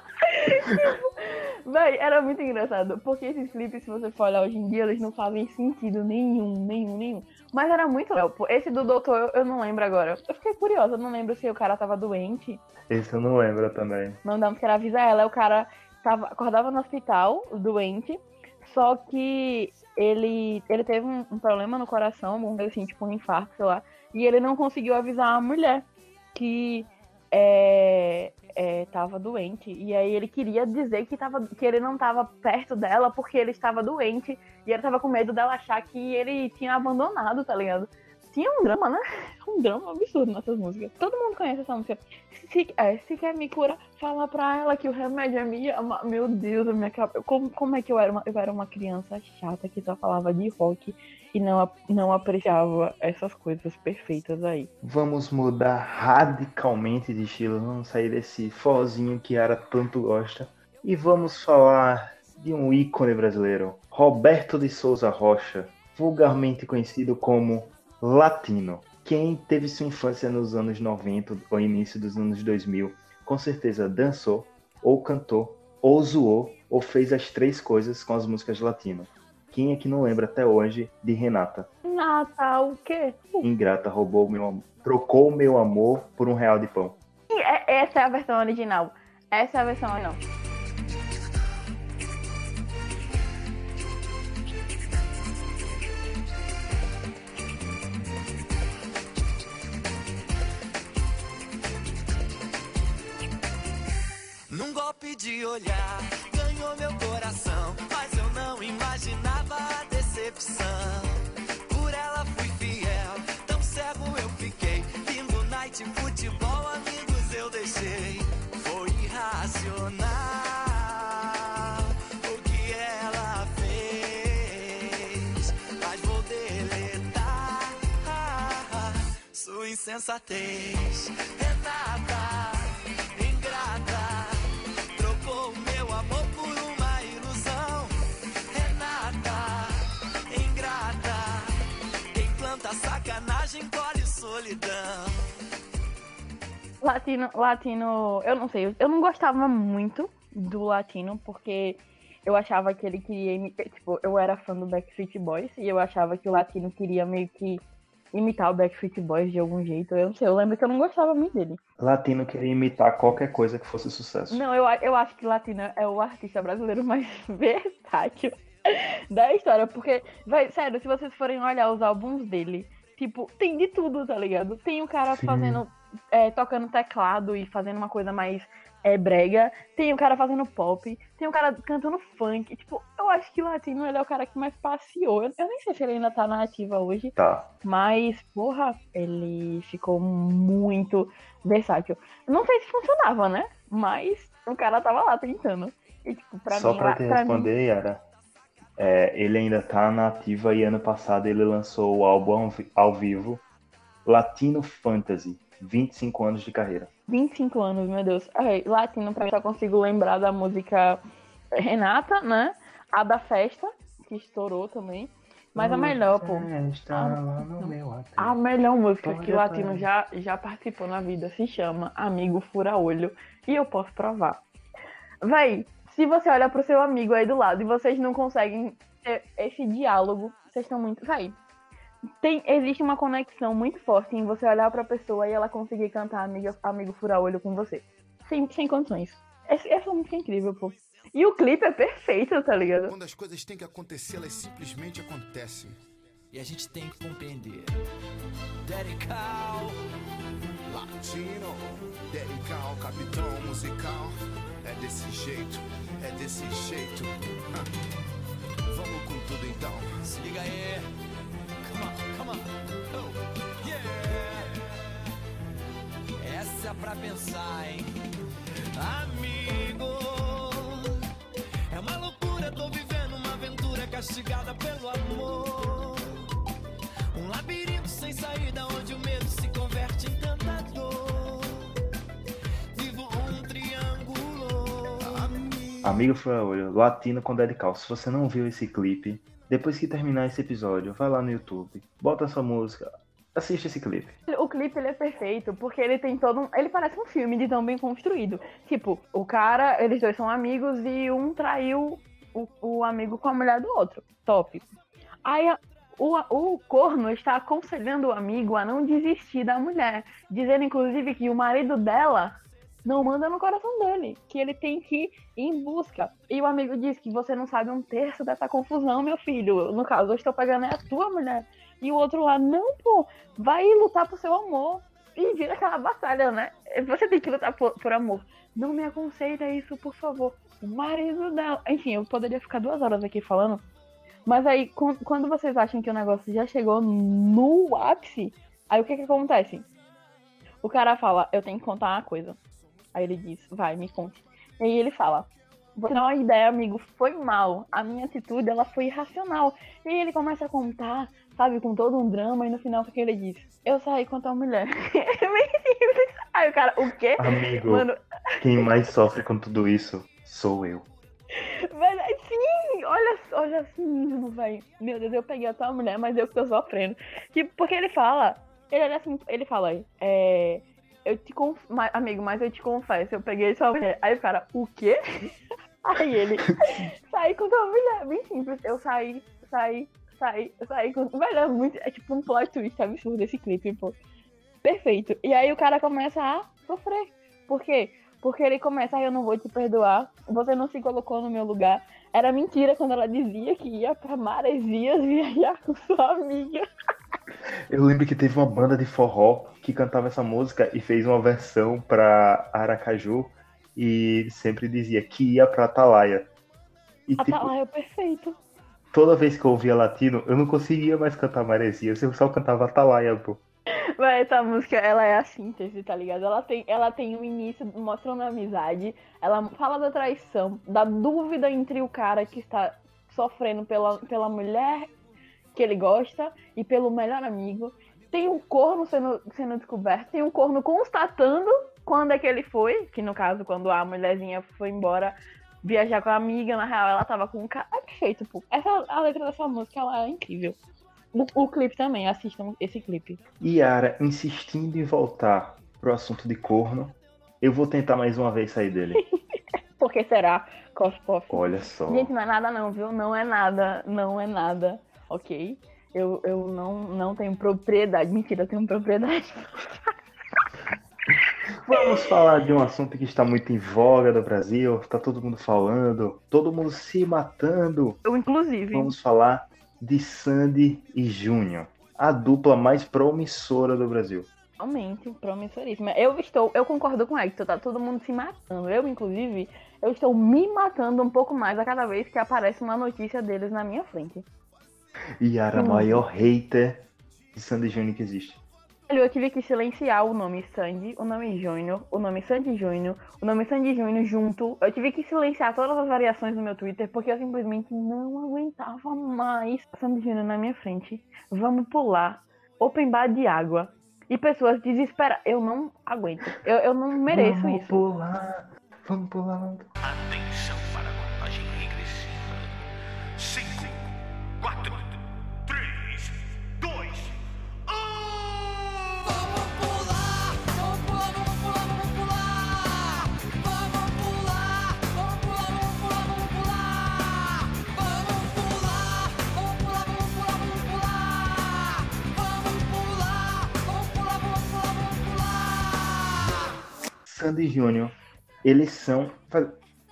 tipo, véi, era muito engraçado. Porque esses clipes, se você for olhar hoje em dia, eles não fazem sentido nenhum, nenhum, nenhum. Mas era muito legal. Esse do doutor, eu não lembro agora. Eu fiquei curiosa, eu não lembro se o cara tava doente. Esse eu não lembro também. Não dá, era avisar ela. O cara tava, acordava no hospital, doente. Só que ele, ele teve um, um problema no coração, ver assim, tipo um infarto, sei lá. E ele não conseguiu avisar a mulher que é, é, tava doente. E aí ele queria dizer que, tava, que ele não estava perto dela porque ele estava doente. E ele estava com medo dela achar que ele tinha abandonado, tá ligado? tinha um drama, né? Um drama absurdo nessas músicas. Todo mundo conhece essa música. Se, é, se quer me cura, fala pra ela que o remédio é minha. Meu Deus, minha como, como é que eu era uma, eu era uma criança chata que só falava de rock e não, não apreciava essas coisas perfeitas aí. Vamos mudar radicalmente de estilo. Vamos sair desse fozinho que Ara tanto gosta. E vamos falar de um ícone brasileiro, Roberto de Souza Rocha, vulgarmente conhecido como latino. Quem teve sua infância nos anos 90 ou início dos anos 2000, com certeza dançou, ou cantou, ou zoou ou fez as três coisas com as músicas latino. Quem é que não lembra até hoje de Renata? Natal, o quê? Ingrata roubou meu amor, trocou meu amor por um real de pão. E é- Essa é a versão original. Essa é a versão original. Num golpe de olhar, ganhou meu coração. Decepção. Por ela fui fiel, tão cego eu fiquei. Bingo, night, futebol, amigos eu deixei. Foi irracional o que ela fez. Mas vou deletar sua insensatez. Renata, solidão. Latino, latino, eu não sei, eu não gostava muito do latino porque eu achava que ele queria imitar, tipo, eu era fã do Backstreet Boys e eu achava que o latino queria meio que imitar o Backstreet Boys de algum jeito. Eu não sei, eu lembro que eu não gostava muito dele. Latino queria imitar qualquer coisa que fosse sucesso. Não, eu, eu acho que latino é o artista brasileiro mais versátil da história, porque, vai, sério, se vocês forem olhar os álbuns dele, tipo, tem de tudo, tá ligado? Tem o cara Sim. fazendo, é, tocando teclado e fazendo uma coisa mais é, brega, tem o cara fazendo pop, tem o cara cantando funk, tipo, eu acho que o latino ele é o cara que mais passeou. Eu, eu nem sei se ele ainda tá na ativa hoje, Tá. mas, porra, ele ficou muito versátil. Não sei se funcionava, né? Mas o cara tava lá tentando. E, tipo, pra Só mim, pra te pra mim- responder, Yara, é, ele ainda tá na ativa e ano passado ele lançou o álbum ao vi- ao vivo Latino Fantasy, 25 anos de carreira. 25 anos, meu Deus. Ai, latino, pra mim, só consigo lembrar da música Renata, né? A da festa, que estourou também. Mas a melhor, pô. A melhor música que o Latino já, já participou na vida se chama Amigo Fura Olho. E eu posso provar. Véi, se você olha pro seu amigo aí do lado e vocês não conseguem ter esse diálogo, vocês estão muito. Véi, tem, existe uma conexão muito forte em você olhar pra pessoa e ela conseguir cantar Amiga, Amigo Fura Olho com você. Sem, sem condições. Essa, essa música é incrível, pô. E o clipe é perfeito, tá ligado? Quando as coisas têm que acontecer, elas simplesmente acontecem. E a gente tem que compreender. Dedical. Latino, dedical, capitão musical. É desse jeito, é desse jeito. Ah. Vamos com tudo então. Se liga aí. Come on, come on. Oh, yeah. Essa é pra pensar, hein? Amigo, é uma loucura, tô vivendo uma aventura castigada pelo amor. Um labirinto sem saída onde o Amigo Fura Olho, Latino com Dedical. Se você não viu esse clipe, depois que terminar esse episódio, vai lá no YouTube, bota sua música, assiste esse clipe. O clipe ele é perfeito, porque ele tem todo um. Ele parece um filme de tão bem construído. Tipo, o cara, eles dois são amigos e um traiu o, o amigo com a mulher do outro. Top. Aí a- o, o corno está aconselhando o amigo a não desistir da mulher, dizendo inclusive que o marido dela não manda no coração dele, que ele tem que ir em busca. E o amigo diz que você não sabe um terço dessa confusão, meu filho. No caso, eu estou pegando é a tua mulher. E o outro lá, não, pô, vai lutar por seu amor. E vira aquela batalha, né? Você tem que lutar por, por amor. Não me aconselha isso, por favor. O marido dela. Enfim, eu poderia ficar duas horas aqui falando. Mas aí, quan- quando vocês acham que o negócio já chegou no ápice, aí o que que acontece? O cara fala, eu tenho que contar uma coisa. Aí ele diz, vai, me conte. E aí ele fala, você não é uma ideia, amigo, foi mal. A minha atitude, ela foi irracional. E aí ele começa a contar, sabe, com todo um drama, e no final o que ele diz? Eu saí com a tua mulher. É bem simples. Aí o cara, o quê? Amigo, Mano, quem mais sofre com tudo isso sou eu. Mas sim, olha, olha assim velho. Meu Deus, eu peguei a tua mulher, mas eu que tô sofrendo. Tipo, porque ele fala, ele olha assim, ele fala, é. Eu te conf... ma- amigo, mas eu te confesso, eu peguei sua mulher. Aí o cara, o quê? Aí ele saí com uma mulher, bem simples. Eu saí, saí, saí, saí com. Velho, é, muito, é tipo um plot twist absurdo esse clipe, pô. Perfeito. E aí o cara começa a sofrer. Por quê? Porque ele começa, ah, eu não vou te perdoar, você não se colocou no meu lugar. Era mentira quando ela dizia que ia pra Maresias viajar com sua amiga. Eu lembro que teve uma banda de forró que cantava essa música e fez uma versão pra Aracaju e sempre dizia que ia pra Atalaia. E tipo, Atalaia é perfeito. toda vez que eu ouvia latino, eu não conseguia mais cantar Maresias, eu só cantava Atalaia, pô. Mas essa música, ela é a síntese, tá ligado? Ela tem, ela tem um início mostrando a amizade, ela fala da traição, da dúvida entre o cara que está sofrendo pela, pela mulher que ele gosta e pelo melhor amigo. Tem um corno sendo, sendo descoberto, tem um corno constatando quando é que ele foi, que no caso, quando a mulherzinha foi embora viajar com a amiga, na real ela tava com um cara. É perfeito, pô. Essa, a letra dessa música, ela é incrível. O, o clipe também, assistam esse clipe. Yara insistindo em voltar pro assunto de corno, eu vou tentar mais uma vez sair dele. Por que será? Cof. Olha só. Gente, não é nada não, viu? Não é nada, não é nada, ok? Eu, eu não, não tenho propriedade. Mentira, eu tenho propriedade. Vamos falar de um assunto que está muito em voga no Brasil, tá todo mundo falando, todo mundo se matando. Eu, inclusive. Vamos falar de Sandy e Júnior, a dupla mais promissora do Brasil. Realmente, promissoríssima. Eu estou, eu concordo com o Hector, tá todo mundo se matando. Eu, inclusive, eu estou me matando um pouco mais a cada vez que aparece uma notícia deles na minha frente. Yara, a Hum. maior hater de Sandy Júnior que existe. Eu tive que silenciar o nome Sandy, o nome Júnior, o nome Sandy Júnior, o nome Sandy Júnior junto. Eu tive que silenciar todas as variações no meu Twitter porque eu simplesmente não aguentava mais. Sandy Júnior na minha frente. Vamos pular. Open bar de água. E pessoas desesperadas. Eu não aguento. Eu, eu não mereço Vamos isso. pular, vamos pular. Atenção Sandy Júnior, eles são.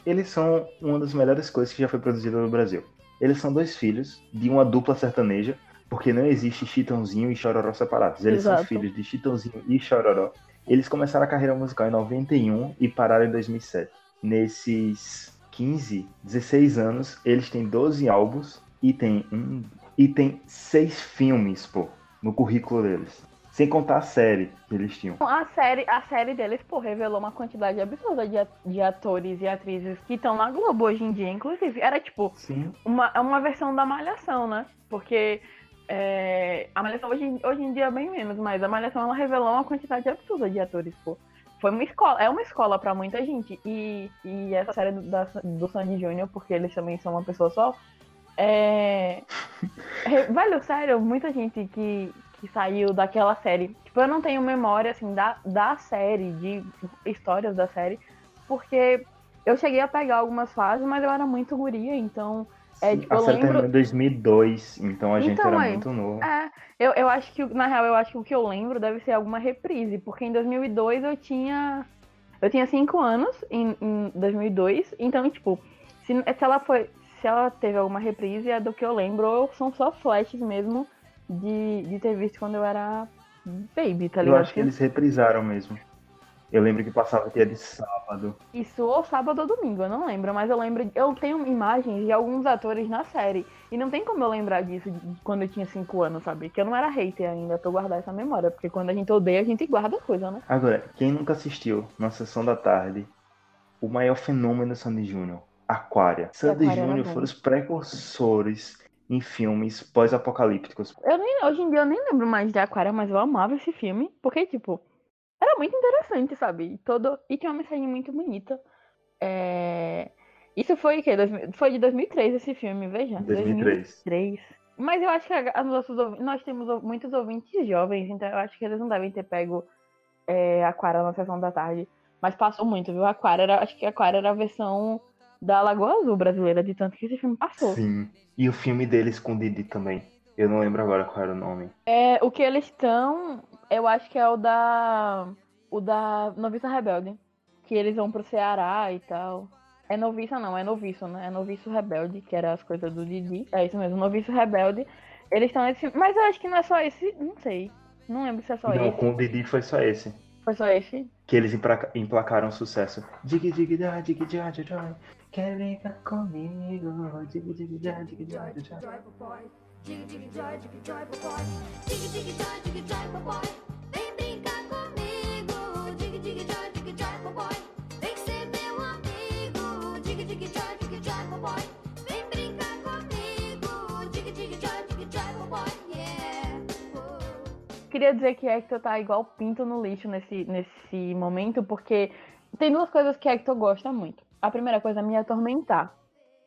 Eles são uma das melhores coisas que já foi produzida no Brasil. Eles são dois filhos de uma dupla sertaneja, porque não existe Chitãozinho e Chororó separados. Eles são Exato. filhos de Chitãozinho e Chororó. Eles começaram a carreira musical em 91 e pararam em 2007. Nesses 15, 16 anos, eles têm 12 álbuns e tem um e tem seis filmes, pô, no currículo deles. Sem contar a série que eles tinham. A série, a série deles, pô, revelou uma quantidade absurda de, de atores e atrizes que estão na Globo hoje em dia, inclusive. Era tipo Sim. uma, é uma versão da Malhação, né? Porque é, a Malhação hoje, em- hoje em dia é bem menos, mas a Malhação ela revelou uma quantidade absurda de atores, pô. Foi uma escola, é uma escola pra muita gente. E, e essa série do, da, do Sandy Júnior, porque eles também são uma pessoa só, é. Velho, sério, muita gente que, que saiu daquela série. Tipo, eu não tenho memória, assim, da, da série, de histórias da série, porque eu cheguei a pegar algumas fases, mas eu era muito guria, então. É, tipo, a eu série terminou lembro. em 2002, então a gente Então, era aí, muito novo. É, eu, eu acho que, na real, eu acho que o que eu lembro deve ser alguma reprise, porque em 2002 eu tinha. Eu tinha 5 anos, em, em 2002, então, tipo, se, se ela foi. Se ela teve alguma reprise, é do que eu lembro, ou são só flashes mesmo de, de ter visto quando eu era baby, tá Eu ligado? acho que eles reprisaram mesmo. Eu lembro que passava dia de sábado. Isso ou sábado ou domingo, eu não lembro, mas eu lembro. Eu tenho imagens de alguns atores na série. E não tem como eu lembrar disso de quando eu tinha 5 anos, sabe? Que eu não era hater ainda pra eu guardar essa memória. Porque quando a gente odeia, a gente guarda coisa, né? Agora, quem nunca assistiu na sessão da tarde, o maior fenômeno Sandy Júnior, Aquária. Sandy era Júnior foram os precursores em filmes pós-apocalípticos. Eu nem, hoje em dia eu nem lembro mais de Aquária, mas eu amava esse filme. Porque, tipo, era muito interessante, sabe? E Todo, e tinha uma mensagem muito bonita. É... Isso foi o quê? Dois Foi de 2003 esse filme, veja. 2003. 2003. Mas eu acho que a- ouv- nós temos muitos ouvintes jovens, então eu acho que eles não devem ter pego é, Aquária na sessão da tarde. Mas passou muito, viu? Aquária era, acho que Aquária era a versão da Lagoa Azul brasileira, de tanto que esse filme passou. Sim. E o filme deles com o Didi também. Eu não lembro agora qual era o nome. É, o que eles estão, eu acho que é o da. O da Noviça Rebelde. Que eles vão pro Ceará e tal. É noviça não, é noviço, né? É noviço rebelde, que era as coisas do Didi. É isso mesmo, noviço rebelde. Eles estão nesse. Mas eu acho que não é só esse. Não sei. Não lembro se é só não, esse. com o Didi foi só esse. Foi só esse? Que eles emplaca- emplacaram sucesso. Dig dig da, dig da, dig. Quer brincar comigo? Dig dig da, dig da, dig da. Dig, dig, joy, dig, joy, papai. Dig, dig, joy, dig, joy, papai. Vem brincar comigo. Dig, dig, joy, dig, joy, papai. Vem ser meu amigo. Dig, dig, joy, dig, joy, papai. Vem brincar comigo. Dig, dig, joy, dig, joy, papai. Yeah. Queria dizer que Hector tá igual pinto no lixo nesse, nesse momento, porque tem duas coisas que Hector gosta muito. A primeira coisa é me atormentar.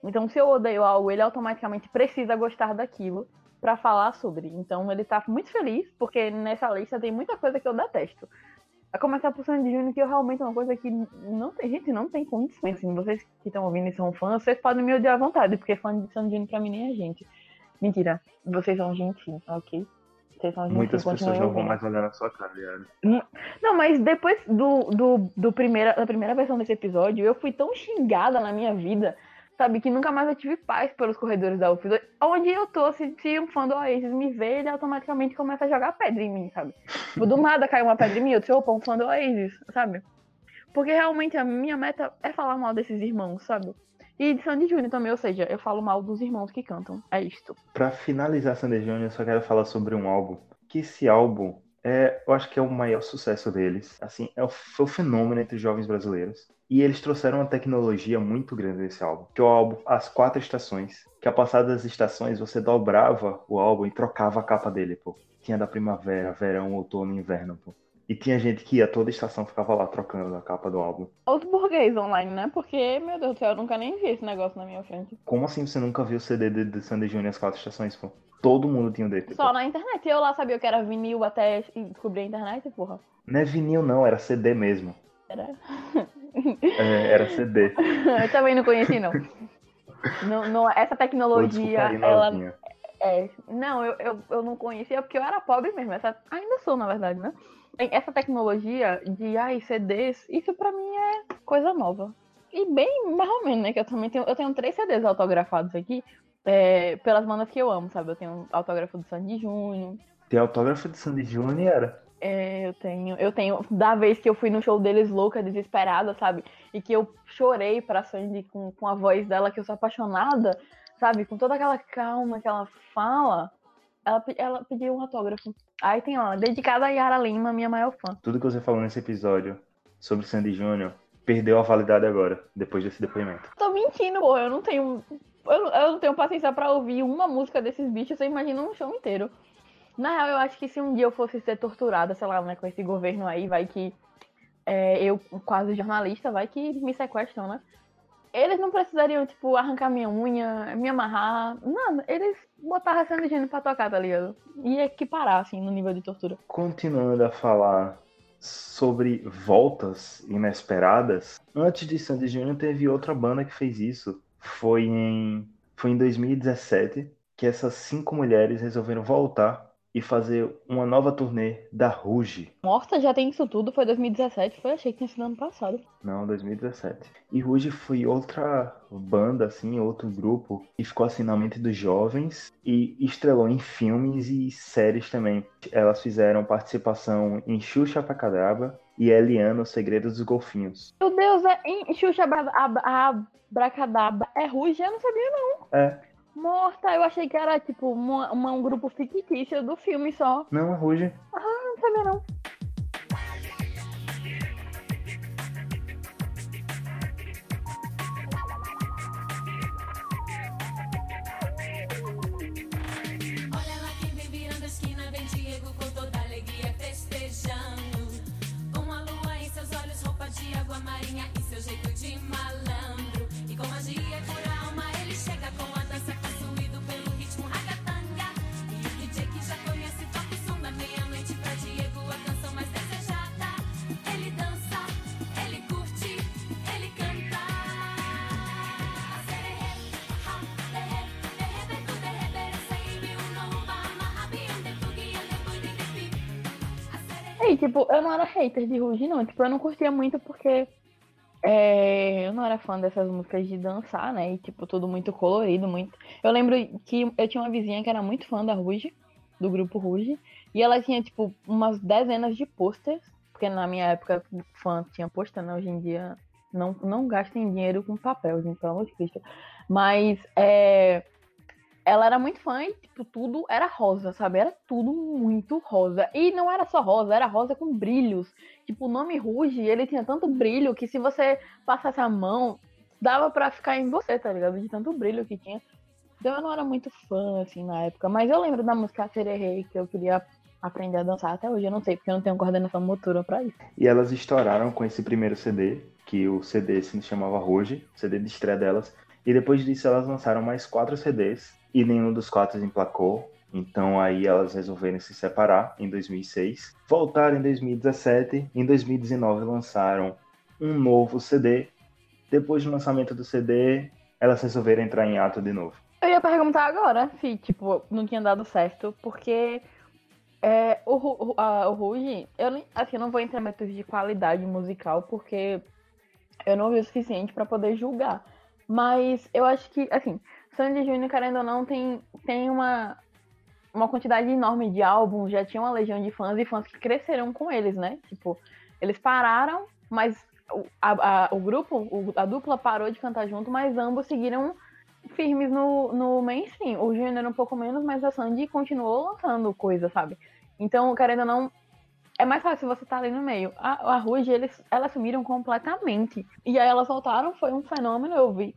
Então, se eu odeio algo, ele automaticamente precisa gostar daquilo pra falar sobre. Então, ele tá muito feliz, porque nessa lista tem muita coisa que eu detesto. A começar por Sandy Júnior, que eu realmente é uma coisa que não tem, gente, não tem condições. Assim, vocês que estão ouvindo e são fãs, vocês podem me odiar à vontade, porque fã de Sandy Júnior pra mim nem é gente. Mentira, vocês são gentis, ok? Muitas pessoas não vão mais olhar na sua cara, Liana. Não- Não, mas depois do, do, do primeira, da primeira versão desse episódio, eu fui tão xingada na minha vida, sabe, que nunca mais eu tive paz pelos corredores da UFS. Onde eu tô, se, se um fã do Oasis me vê, ele automaticamente começa a jogar pedra em mim, sabe? Tipo, do nada cai uma pedra em mim, eu disse, opa, um fã do Oasis, sabe? Porque realmente a minha meta é falar mal desses irmãos, sabe? E de Sandy Júnior também, ou seja, eu falo mal dos irmãos que cantam. É isto. Pra finalizar Sandy Júnior, eu só quero falar sobre um álbum. Que esse álbum é, eu acho que é o maior sucesso deles. Assim, é o, foi o fenômeno entre jovens brasileiros. E eles trouxeram uma tecnologia muito grande nesse álbum. Que é o álbum As Quatro Estações. Que a passar das estações, você dobrava o álbum e trocava a capa dele, pô. Tinha da primavera, verão, outono e inverno, pô. E tinha gente que ia toda estação ficava lá trocando a capa do álbum. Os burguês online, né? Porque, meu Deus do céu, eu nunca nem vi esse negócio na minha frente. Como assim você nunca viu o CD de, de Sandy Júnior As Quatro Estações, pô? Todo mundo tinha um dele. Só na internet. Eu lá sabia o que era vinil até descobrir a internet, porra. Não é vinil, não, era CD mesmo. Era. É, era CD. eu também não conheci, não. não, não essa tecnologia, aí, ela. novinha. É, não, eu, eu, eu não conhecia porque eu era pobre mesmo. Essa, ainda sou, na verdade, né? Essa tecnologia de ai, CDs, isso pra mim é coisa nova. E bem, mais ou menos, né? Que eu também tenho. Eu tenho três CDs autografados aqui. é, pelas bandas que eu amo, sabe? Eu tenho autógrafo do Sandy Júnior. Tem autógrafo de Sandy Júnior, era. É, eu tenho, eu tenho, da vez que eu fui no show deles louca, desesperada, sabe? E que eu chorei pra Sandy com, com a voz dela, que eu sou apaixonada, sabe? Com toda aquela calma que ela fala, ela, ela pediu um autógrafo. Aí tem lá, dedicada a Yara Lima, minha maior fã. Tudo que você falou nesse episódio sobre Sandy Júnior perdeu a validade agora, depois desse depoimento. Tô mentindo, pô, eu não tenho. Eu, eu não tenho paciência pra ouvir uma música desses bichos, você imagina um show inteiro. Na real, eu acho que se um dia eu fosse ser torturada, sei lá, né, com esse governo aí, vai que é, eu, quase jornalista, vai que me sequestram, né? Eles não precisariam, tipo, arrancar minha unha, me amarrar, nada. Eles botaram a Sandy Júnior pra tocar, tá ligado? E equiparar, assim, no nível de tortura. Continuando a falar sobre voltas inesperadas, antes de Sandy Júnior teve outra banda que fez isso. Foi em, foi em 2017 que essas cinco mulheres resolveram voltar e fazer uma nova turnê da Ruge. Morta já tem isso tudo, foi 2017, foi, achei que tinha sido ano passado. Não, 2017. E Ruge foi outra banda, assim, outro grupo que ficou assim na mente dos jovens e estrelou em filmes e séries também. Elas fizeram participação em Xuxa Pacadaba e Eliana, Os Segredos dos Golfinhos. Meu Deus, é em Xuxa Abra- Ab- Abracadabra é Ruge? Eu não sabia, não. É, Morta, eu achei que era, tipo, uma- uma- um grupo fictício do filme só. não, é Ruge. Ah, não sabia, sei, tipo, eu não era hater de Ruge, não. Tipo, eu não curtia muito porque é, eu não era fã dessas músicas de dançar, né? E, tipo, tudo muito colorido, muito. Eu lembro que eu tinha uma vizinha que era muito fã da Ruge, do grupo Ruge, e ela tinha, tipo, umas dezenas de posters, porque na minha época fã tinha pôster, né? Hoje em dia não, não gastem dinheiro com papel, gente, pelo amor de. Mas é, ela era muito fã e, tipo, tudo era rosa, sabe? Era tudo muito rosa. E não era só rosa, era rosa com brilhos. Tipo, o nome Ruge, ele tinha tanto brilho que se você passasse a mão, dava pra ficar em você, tá ligado? De tanto brilho que tinha. Então eu não era muito fã, assim, na época. Mas eu lembro da música Sererei, que eu queria aprender a dançar. Até hoje eu não sei, porque eu não tenho coordenação motora pra isso. E elas estouraram com esse primeiro CD, que o CD se chamava Ruge, CD de estreia delas. E depois disso elas lançaram mais quatro CDs e nenhum dos quatro emplacou. Então aí elas resolveram se separar em 2006. Voltaram em 2017. Em 2019 lançaram um novo CD. Depois do lançamento do CD, elas resolveram entrar em ato de novo. Eu ia perguntar agora se, tipo, não tinha dado certo, porque é, o, a- o Ruge, eu assim, eu não vou entrar em métodos de qualidade musical, porque eu não vi o suficiente pra poder julgar. Mas eu acho que, assim, Sandy Júnior, querendo ou não, tem, tem uma, uma quantidade enorme de álbuns, já tinha uma legião de fãs e fãs que cresceram com eles, né? Tipo, eles pararam, mas o, a- a- o grupo, a dupla parou de cantar junto, mas ambos seguiram firmes no, no mainstream. O Júnior um pouco menos, mas a Sandy continuou lançando coisa, sabe? Então, querendo ou não, é mais fácil você estar ali no meio. A, a Ruge, eles, elas sumiram completamente. E aí elas voltaram, foi um fenômeno, eu vi.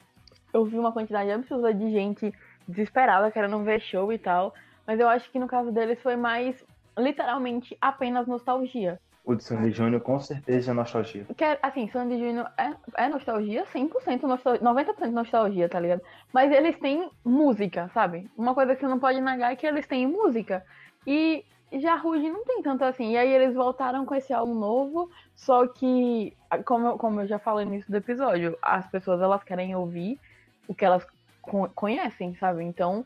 Eu vi uma quantidade absurda de gente desesperada, querendo ver show e tal. Mas eu acho que no caso deles foi mais, literalmente, apenas nostalgia. O de Sandy Júnior com certeza é nostalgia. Que, é, assim, Sandy Júnior é, é nostalgia, 100% nostalgia, 90% nostalgia, tá ligado? Mas eles têm música, sabe? Uma coisa que você não pode negar é que eles têm música. E já Ruge não tem tanto assim. E aí eles voltaram com esse álbum novo, só que, como, eu- como eu já falei no início do episódio, as pessoas elas querem ouvir o que elas co- conhecem, sabe? Então,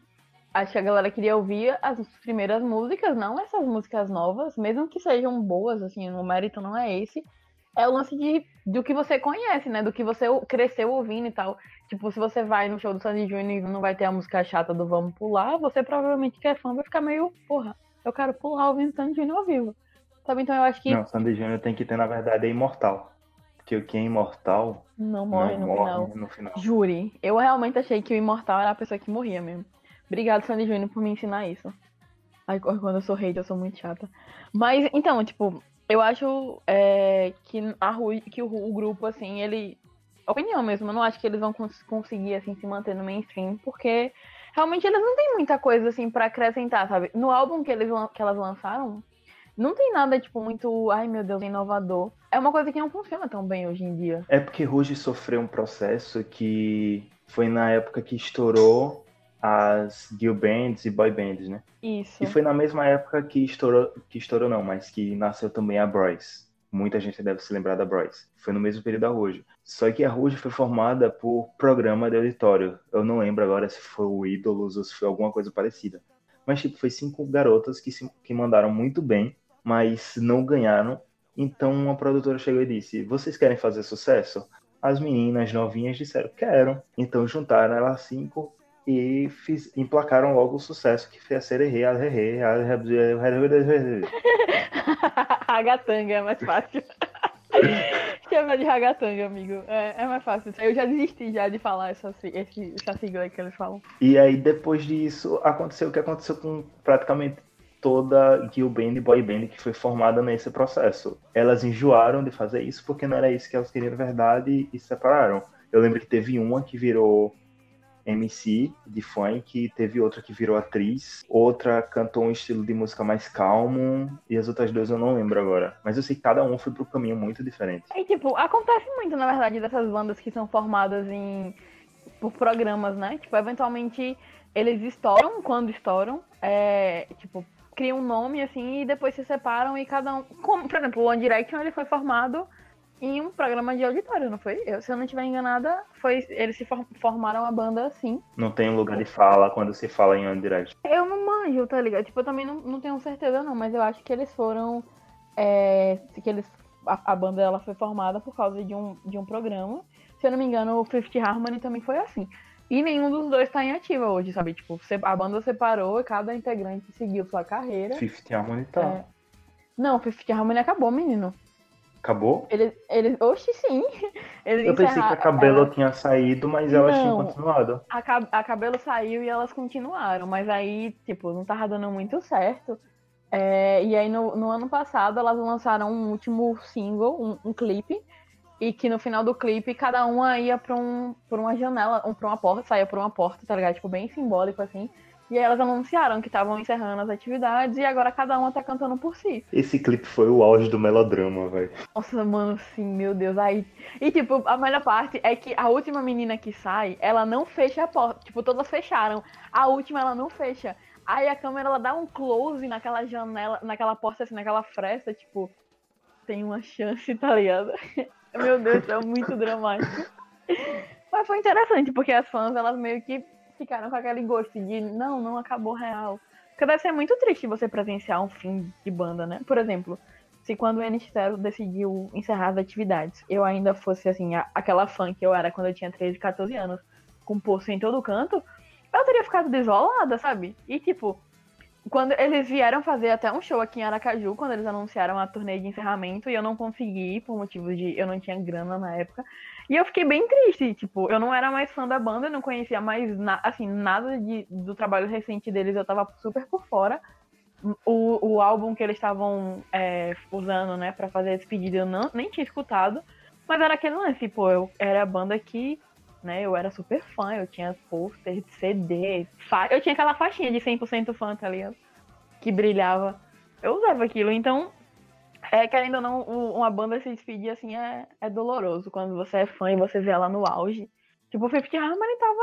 acho que a galera queria ouvir as primeiras músicas, não essas músicas novas, mesmo que sejam boas, assim, o mérito não é esse. É o lance de, do que você conhece, né? Do que você cresceu ouvindo e tal. Tipo, se você vai no show do Sandy Júnior e não vai ter a música chata do Vamos Pular, você provavelmente que é fã vai ficar meio, porra, eu quero pular ouvindo Sandy Júnior ao vivo. Sabe? Então eu acho que Não, Sandy Júnior tem que ter, na verdade, é imortal. Porque o que é imortal não morre não no morre final. no final. Jure. Eu realmente achei que o imortal era a pessoa que morria mesmo. Obrigado, Sandy Júnior, por me ensinar isso. Ai, quando eu sou hater, eu sou muito chata. Mas, então, tipo, eu acho é, que, a Rui, que o, o grupo, assim, ele. Opinião mesmo, eu não acho que eles vão cons- conseguir, assim, se manter no mainstream, porque realmente eles não têm muita coisa, assim, pra acrescentar, sabe? No álbum que, eles, que elas lançaram, não tem nada, tipo, muito, ai meu Deus, inovador. É uma coisa que não funciona tão bem hoje em dia. É porque Ruge sofreu um processo que foi na época que estourou as girl bands e boy bands, né? Isso. E foi na mesma época que estourou, que estourou não, mas que nasceu também a Bros. Muita gente deve se lembrar da Bros. Foi no mesmo período da Ruge. Só que a Ruge foi formada por programa de auditório. Eu não lembro agora se foi o Ídolos ou se foi alguma coisa parecida. Mas tipo, foi cinco garotas que, se, que mandaram muito bem, mas não ganharam. Então uma produtora chegou e disse: Vocês querem fazer sucesso? As meninas novinhas disseram: Quero. Então juntaram elas cinco e fiz, emplacaram logo o sucesso que foi a Sererê, a Rerê, a Ragatanga é mais fácil. Chama de ragatanga, amigo. É, é mais fácil. Eu já desisti já de falar essa, esse, essa sigla que eles falam. E aí, depois disso, aconteceu o que aconteceu com praticamente toda girl band e boy band que foi formada nesse processo. Elas enjoaram de fazer isso porque não era isso que elas queriam de verdade e se separaram. Eu lembro que teve uma que virou MC de funk, teve outra que virou atriz, outra cantou um estilo de música mais calmo, e as outras duas eu não lembro agora. Mas eu sei que cada um foi pro caminho muito diferente. E, tipo, acontece muito, na verdade, dessas bandas que são formadas em por programas, né? Tipo, eventualmente eles estouram quando estouram. É, tipo, criam um nome, assim, e depois se separam e cada um... Como, por exemplo, o One Direction, ele foi formado em um programa de auditório, não foi? Eu, se eu não estiver enganada, foi, eles se for- formaram a banda assim. Não tem lugar de fala quando se fala em One Direction. Eu não manjo, tá ligado? Tipo, eu também não, não tenho certeza, não, mas eu acho que eles foram é, que eles, a, a banda ela foi formada por causa de um, de um programa. Se eu não me engano, o Fifth Harmony também foi assim. E nenhum dos dois tá em ativa hoje, sabe? Tipo, a banda separou e cada integrante seguiu sua carreira. Fifth Harmony tá. É. Não, Fifth Harmony acabou, menino. Acabou? Eles, eles, oxe, sim. Eles Eu pensei que a Cabelo ela- tinha saído, mas ela tinha Não. continuado. a, Ca- a Cabelo saiu e elas continuaram, mas aí, tipo, não tava dando muito certo. É, e aí, no, no ano passado, elas lançaram um último single, um, um clipe, e que no final do clipe, cada uma ia pra, um, pra uma janela, um, pra uma porta, saía por uma porta, tá ligado? Tipo, bem simbólico, assim. E aí elas anunciaram que estavam encerrando as atividades e agora cada uma tá cantando por si. Esse clipe foi o auge do melodrama, velho. Nossa, mano, sim, meu Deus. Aí. E, tipo, a melhor parte é que a última menina que sai, ela não fecha a porta. Tipo, todas fecharam. A última, ela não fecha. Aí a câmera, ela dá um close naquela janela, naquela porta, assim, naquela fresta, tipo, tem uma chance, tá ligado? Meu Deus, é muito dramático. Mas foi interessante, porque as fãs, elas meio que ficaram com aquele gosto de, não, não acabou real. Porque deve ser muito triste você presenciar um fim de banda, né? Por exemplo, se quando o NX0 decidiu encerrar as atividades, eu ainda fosse, assim, a- aquela fã que eu era quando eu tinha 13, 14 anos, com poço em todo canto, eu teria ficado desolada, sabe? E, tipo, quando eles vieram fazer até um show aqui em Aracaju, quando eles anunciaram a turnê de encerramento, e eu não consegui, por motivos de eu não tinha grana na época. E eu fiquei bem triste, tipo, eu não era mais fã da banda, não conhecia mais, na- assim, nada de, do trabalho recente deles, eu tava super por fora. O, o álbum que eles estavam é, usando, né, pra fazer a despedida, eu não, nem tinha escutado. Mas era aquele lance, pô, eu era a banda que, né, eu era super fã, eu tinha pôster de CD, fa- eu tinha aquela faixinha de 100% fã, tá ligado? Que brilhava. Eu usava aquilo, então, é, querendo ou não, uma banda se despedir assim é, é doloroso quando você é fã e você vê ela no auge. Tipo, o Fifth Harmony tava,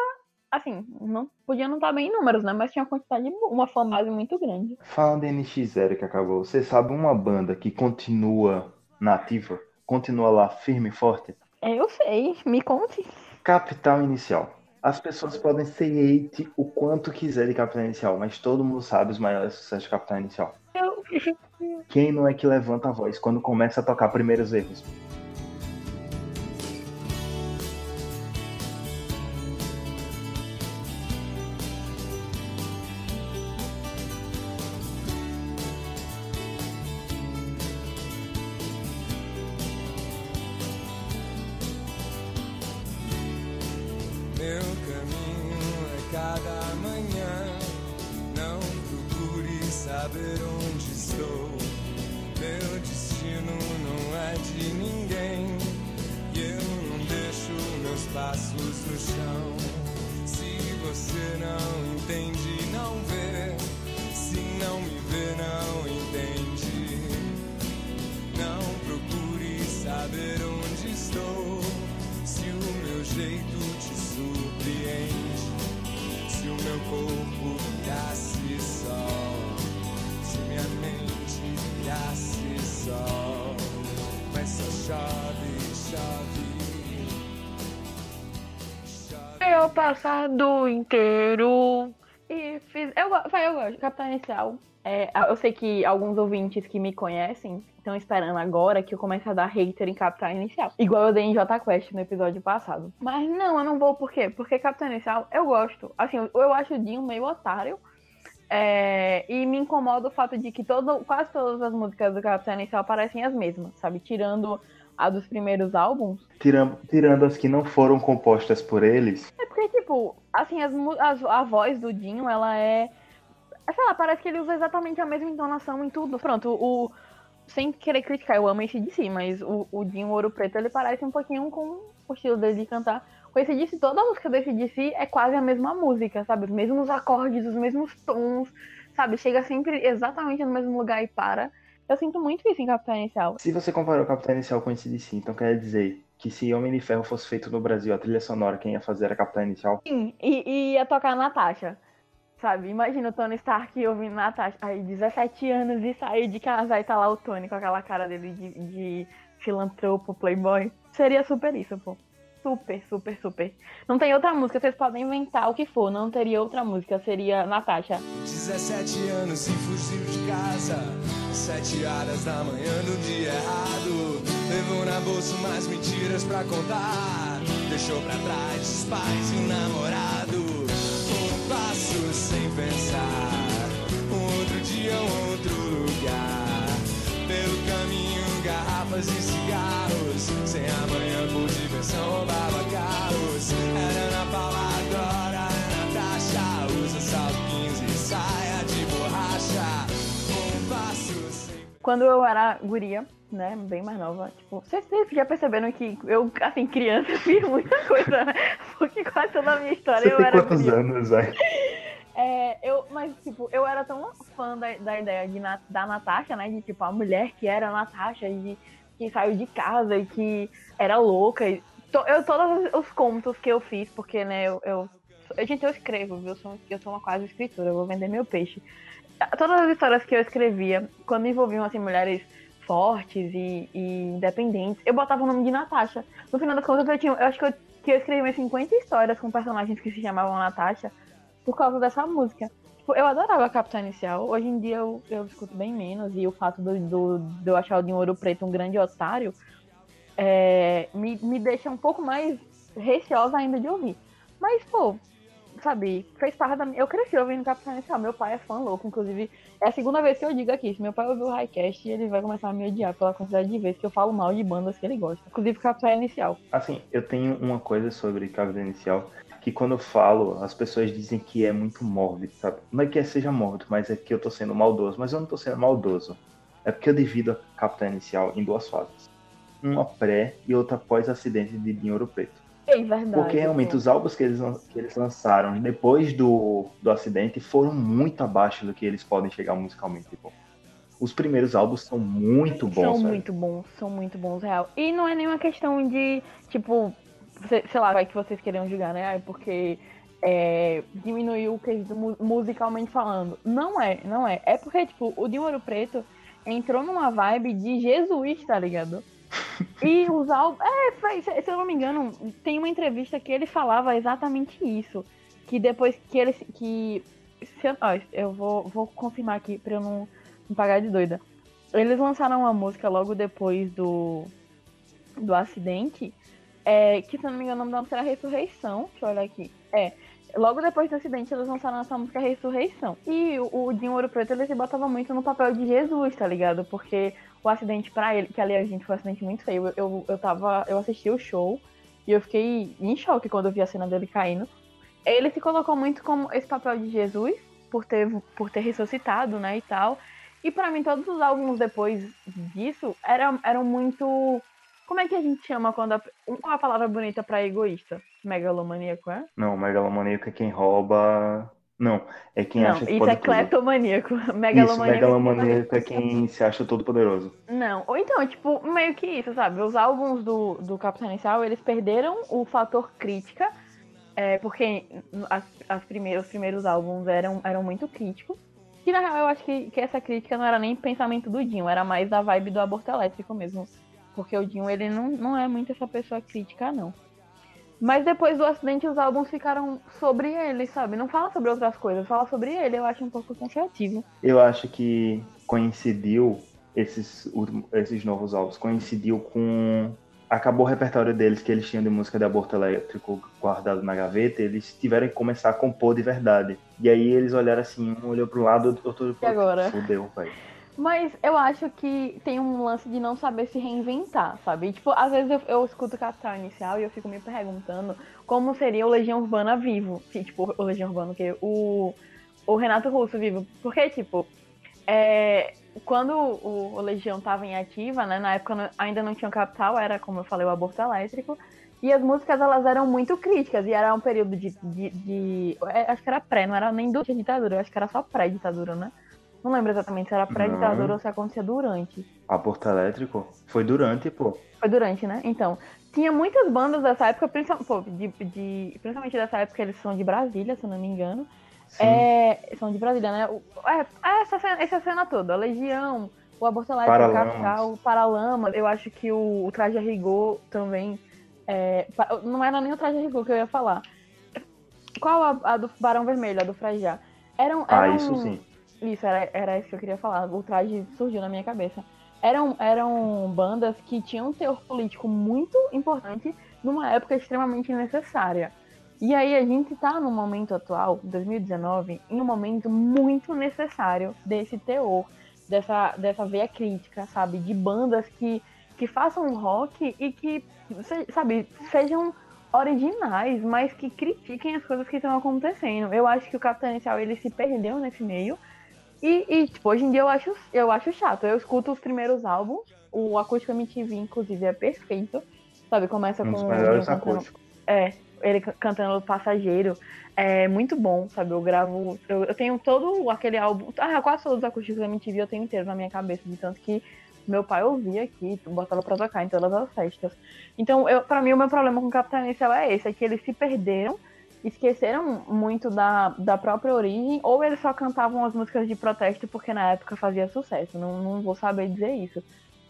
assim, não podia não estar bem em números, né, mas tinha uma quantidade, uma fanbase muito grande. Falando em NX0 que acabou, você sabe uma banda que continua nativa? Continua lá firme e forte? É, eu sei, me conte. Capital Inicial. As pessoas podem ser hate o quanto quiser de Capital Inicial, mas todo mundo sabe os maiores sucessos de Capital Inicial. Quem não é que levanta a voz quando começa a tocar primeiros erros? Saber onde estou. Meu destino não é de ninguém. E eu não deixo meus passos no chão. Se você não entende, não vê. Se não me vê, não entende. Não procure saber onde estou. Se o meu jeito te surpreende, se o meu corpo virasse sol, Eu passado inteiro e fiz. Eu, vai, eu gosto. Capitão Inicial. É, eu sei que alguns ouvintes que me conhecem estão esperando agora que eu comece a dar hater em Capitão Inicial. Igual eu dei em J Quest no episódio passado. Mas não, eu não vou por quê? Porque Capitão Inicial eu gosto. Assim, eu, eu acho o Dinho meio otário. É, e me incomoda o fato de que todo, quase todas as músicas do Capitão Inicial parecem as mesmas, sabe? Tirando a dos primeiros álbuns. Tirando, tirando as que não foram compostas por eles, É porque, tipo, assim, as, as- a voz do Dinho, ela é. Sei lá, parece que ele usa exatamente a mesma entonação em tudo. Pronto, o. Sem querer criticar, eu amo esse DC, mas o, o Dinho Ouro Preto, ele parece um pouquinho com o estilo dele de cantar. Com esse DC, toda a música desse DC é quase a mesma música, sabe? Os mesmos acordes, os mesmos tons, sabe? Chega sempre exatamente no mesmo lugar e para. Eu sinto muito isso em Capitão Inicial. se você comparou o Capital Inicial com esse DC, então quer dizer que se Homem de Ferro fosse feito no Brasil, a trilha sonora quem ia fazer era Capital Inicial? Sim, e, e ia tocar Natasha. Sabe? Imagina o Tony Stark ouvindo Natasha. Aí, 17 anos e saiu de casa e tá lá o Tony com aquela cara dele de, de filantropo, playboy. Seria super isso, pô. Super, super, super. Não tem outra música, vocês podem inventar o que for, não teria outra música, seria Natasha. 17 anos e fugiu de casa. Sete horas da manhã do dia errado. Levou na bolsa mais mentiras pra contar. Deixou pra trás os pais e o namorado. Um passo sem pensar. Um outro dia, um outro lugar. Pelo caminho, garrafas e cigarros. Sem amanhã por diversão, roubava carros. Era Ana Paula agora, é Natasha. Usa salto 15 e saia de borracha. Um passo sem Quando eu era guria, né, bem mais nova, tipo, vocês, já perceberam que eu, assim, criança, fiz muita coisa, né? Porque quase toda a minha história Você eu tem era quantos guria. anos, velho? É, eu, mas, tipo, eu era tão fã da, da ideia de, Na- da Natasha, né? De, tipo, a mulher que era a Natasha, de, que saiu de casa e que era louca. E, to- eu, todos os contos que eu fiz, porque, né, eu, eu, gente, eu escrevo, viu? Eu sou, eu sou uma quase escritora, eu vou vender meu peixe. Todas as histórias que eu escrevia, quando envolviam, assim, mulheres fortes e, e independentes, eu botava o nome de Natasha. No final das contas, eu tinha, eu acho que eu, que eu escrevi umas 50 histórias com personagens que se chamavam Natasha por causa dessa música. Tipo, eu adorava a Capitã Inicial. Hoje em dia eu, eu escuto bem menos. E o fato do, do- de eu achar o Dinho Ouro Preto um grande otário é, me, me deixa um pouco mais receosa ainda de ouvir. Mas, pô, sabe, fez parte da minha. Eu cresci ouvindo Capitã Inicial. Meu pai é fã louco. Inclusive, é a segunda vez que eu digo aqui. Se meu pai ouvir o Highcast, ele vai começar a me odiar pela quantidade de vezes que eu falo mal de bandas que ele gosta. Inclusive Capitã Inicial. Assim, eu tenho uma coisa sobre Cavidade Inicial que quando eu falo, as pessoas dizem que é muito mórbido, sabe? Não é que seja mórbido, mas é que eu tô sendo maldoso. Mas eu não tô sendo maldoso. É porque eu divido a Capitã Inicial em duas fases. Uma pré e outra pós-acidente de Dinho Ouro Preto. É verdade. Porque realmente pô. os álbuns que eles, que eles lançaram depois do, do acidente foram muito abaixo do que eles podem chegar musicalmente. Tipo. Os primeiros álbuns são muito bons. São muito bons, são muito bons, real. E não é nenhuma questão de, tipo, sei, lá, vai que vocês queriam julgar, né? Ai, porque é, diminuiu o quesito mu- musicalmente falando. Não é, não é. É porque, tipo, o Dinho Ouro Preto entrou numa vibe de jesuíta, tá ligado? E os álbuns. É, se, eu não me engano, tem uma entrevista que ele falava exatamente isso. Que depois que ele. Que, eu, ó, eu vou, vou confirmar aqui pra eu não, não pagar de doida. Eles lançaram uma música logo depois do, do acidente. É, que se não me engano, o nome da música era Ressurreição. Deixa eu olhar aqui. É. Logo depois do acidente, eles lançaram essa música Ressurreição. E o, o Dinho Ouro Preto, ele se botava muito no papel de Jesus, tá ligado? Porque o acidente pra ele, que aliás, gente, foi um acidente muito feio. Eu, eu, eu tava. Eu assisti o show e eu fiquei em choque quando eu vi a cena dele caindo. Ele se colocou muito como esse papel de Jesus, por ter, por ter ressuscitado, né, e tal. E pra mim, todos os álbuns depois disso eram, eram muito. Como é que a gente chama quando. A, qual é a palavra bonita pra egoísta? Megalomaníaco, é? Não, megalomaníaco é quem rouba. Não, é quem Não, acha que isso pode é cleptomaníaco. Isso, Megalomaníaco. megalomaníaco é quem se acha todo poderoso. Não, ou então, tipo, meio que isso, sabe? Os álbuns do, do Capitão Inicial, eles perderam o fator crítica, é, porque as, as primeiras, os primeiros álbuns eram, eram muito críticos. Que na real eu acho que, que essa crítica não era nem pensamento do Dinho, era mais da vibe do aborto elétrico mesmo. Porque o Dinho, ele não, não é muito essa pessoa crítica, não. Mas depois do acidente, os álbuns ficaram sobre ele, sabe? Não fala sobre outras coisas, fala sobre ele. Eu acho um pouco cansativo. Eu acho que coincidiu esses, últimos- esses novos álbuns, coincidiu com. Acabou o repertório deles que eles tinham de música de aborto elétrico guardado na gaveta, eles tiveram que começar a compor de verdade. E aí eles olharam assim, um olhou pro lado, outro olhou pro E agora? outro. Fudeu, velho. Mas eu acho que tem um lance de não saber se reinventar, sabe? Tipo, às vezes eu, eu escuto Capital Inicial e eu fico me perguntando como seria o Legião Urbana vivo. Que, tipo, o Legião Urbana, que o, o Renato Russo vivo. Porque, tipo, é, quando o, o Legião tava em ativa, né? Na época não- ainda não tinha o Capital, era, como eu falei, o aborto elétrico. E as músicas, elas eram muito críticas. E era um período de... de, de- é, acho que era pré, não era nem durante a ditadura. Acho que era só pré-ditadura, né? Não lembro exatamente se era pré-ditadura ou se acontecia durante. Aborto elétrico foi durante, pô. Foi durante, né? Então, tinha muitas bandas dessa época, principalmente, pô, de, de- principalmente dessa época, eles são de Brasília, se eu não me engano. É, são de Brasília, né? É, é essa, cena, essa cena toda, a Legião, o Aborto Elétrico, o. Capital, o Paralamas. Eu acho que o, o Traje a Rigor também É, não era nem o traje Rico que eu ia falar. Qual a, a do Barão Vermelho, a do Frajá? Eram, Ah, eram- isso sim. Isso, era, era isso que eu queria falar. O traje surgiu na minha cabeça. Eram, eram bandas que tinham um teor político muito importante numa época extremamente necessária. E aí a gente tá no momento atual, 2019, em um momento muito necessário desse teor, dessa, dessa veia crítica, sabe? De bandas que, que façam rock e que, sabe, sejam originais, mas que critiquem as coisas que estão acontecendo. Eu acho que o Capitão Inicial ele se perdeu nesse meio. E, e, tipo, hoje em dia eu acho, eu acho chato. Eu escuto os primeiros álbuns, o Acústico MTV, inclusive, é perfeito. Sabe, começa Um com. dos melhores acústicos. É, ele ca- cantando Passageiro. É muito bom, sabe? Eu gravo. Eu, eu tenho todo aquele álbum. Ah, quase todos os acústicos da MTV eu tenho inteiro na minha cabeça, de tanto que meu pai ouvia aqui, botava pra tocar em todas as festas. Então, eu, pra mim, o meu problema com o Capitão Inicial é esse, é que eles se perderam, esqueceram muito da, da própria origem, ou eles só cantavam as músicas de protesto porque na época fazia sucesso. Não, não vou saber dizer isso.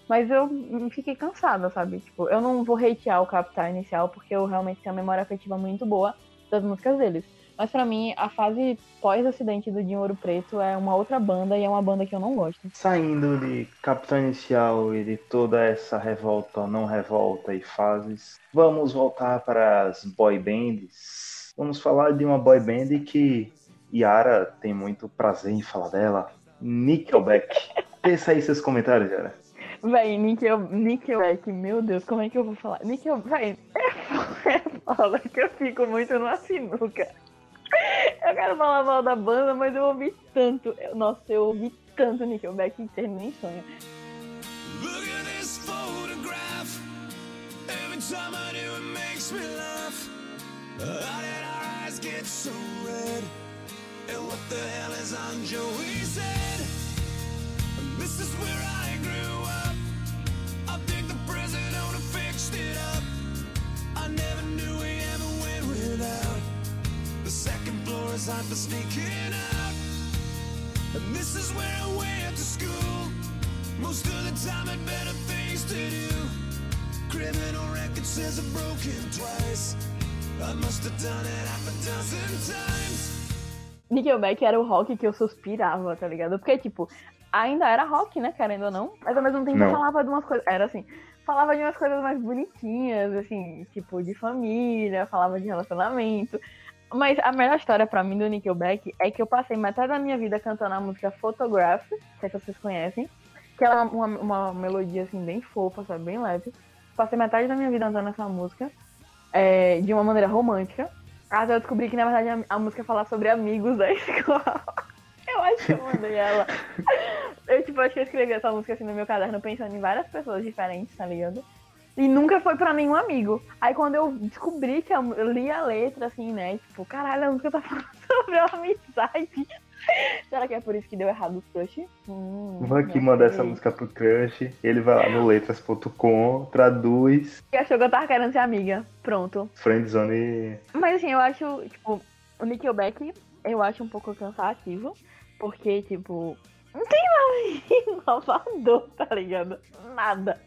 Mas eu fiquei cansada, sabe? Tipo, eu não vou hatear o Capital Inicial porque eu realmente tenho uma memória afetiva muito boa das músicas deles. Mas pra mim, a fase pós-acidente do Dinho Ouro Preto é uma outra banda e é uma banda que eu não gosto. Saindo de Capitão Inicial e de toda essa revolta não revolta e fases, vamos voltar para as boy bands. Vamos falar de uma boy band que Yara tem muito prazer em falar dela, Nickelback. Pensa aí seus comentários, Yara. Véi, Nickel, Nickelback, meu Deus, como é que eu vou falar? Nickel, véi, é foda, é foda que eu fico muito numa sinuca. Eu quero falar mal da banda, mas eu ouvi tanto. eu- nossa, eu ouvi tanto Nickelback inteiro, nem sonho. Look at this photograph. Every time I do, it makes me laugh. How did our eyes get so red? And what the hell is on Joey's head? This is where I grew up. I think the president owner fixed it up. I never knew we ever went without. The second floor is hot for sneaking out. And this is where I went to school. Most of the time had better things to do. Criminal record says I've broken twice. Nickelback era o rock que eu suspirava, tá ligado? Porque, tipo, ainda era rock, né, querendo ou não, mas ao mesmo tempo Não. falava de umas coisas. Era assim, falava de umas coisas mais bonitinhas, assim, tipo, de família, falava de relacionamento. Mas a melhor história pra mim do Nickelback é que eu passei metade da minha vida cantando a música Photograph, não sei se vocês conhecem, que ela é uma, uma melodia assim bem fofa, sabe, bem leve. Passei metade da minha vida cantando essa música é, de uma maneira romântica. Até eu descobri que na verdade a, a música fala sobre amigos da escola. Eu acho que eu mandei ela. Eu tipo, acho que eu escrevi essa música assim no meu caderno pensando em várias pessoas diferentes, tá ligado? E nunca foi pra nenhum amigo. Aí quando eu descobri que eu li a letra, assim, né? Tipo, caralho, a música tá falando sobre a amizade. Será que é por isso que deu errado os crush? Hum, não mandar sei. essa música pro crush, ele vai lá no letras.com, traduz, E achou que eu tava querendo ser amiga. Pronto. friendzone Mas assim, eu acho, tipo, o Nickelback eu acho um pouco cansativo. Porque, tipo, não tem nada inovador, tá ligado? Nada.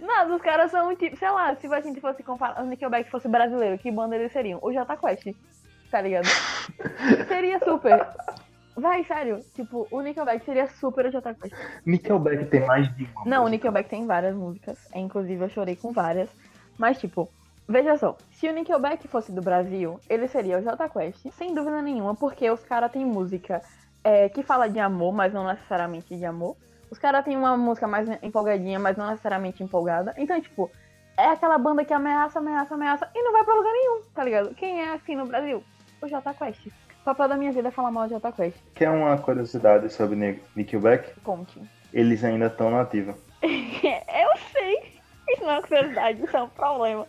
Nada, os caras são tipo, sei lá, se a gente fosse comparar, o Nickelback fosse brasileiro, que banda eles seriam? O Jota Quest, tá ligado? seria super. Vai, sério, tipo, o Nickelback seria super o Jota Quest. Nickelback tem mais de uma. Não, o Nickelback tem várias músicas. é, Inclusive, eu chorei com várias. Mas, tipo, veja só. Se o Nickelback fosse do Brasil, ele seria o Jota Quest, sem dúvida nenhuma, porque os caras têm música é, que fala de amor, mas não necessariamente de amor. Os caras têm uma música mais empolgadinha, mas não necessariamente empolgada. Então, tipo, é aquela banda que ameaça, ameaça, ameaça e não vai pra lugar nenhum, tá ligado? Quem é assim no Brasil? O Jota Quest. O papel da minha vida é falar mal de Jota Quest. Quer uma curiosidade sobre Ni- Nickelback? Conte. Eles ainda estão na ativa. Eu sei. Isso não é curiosidade, isso é um problema.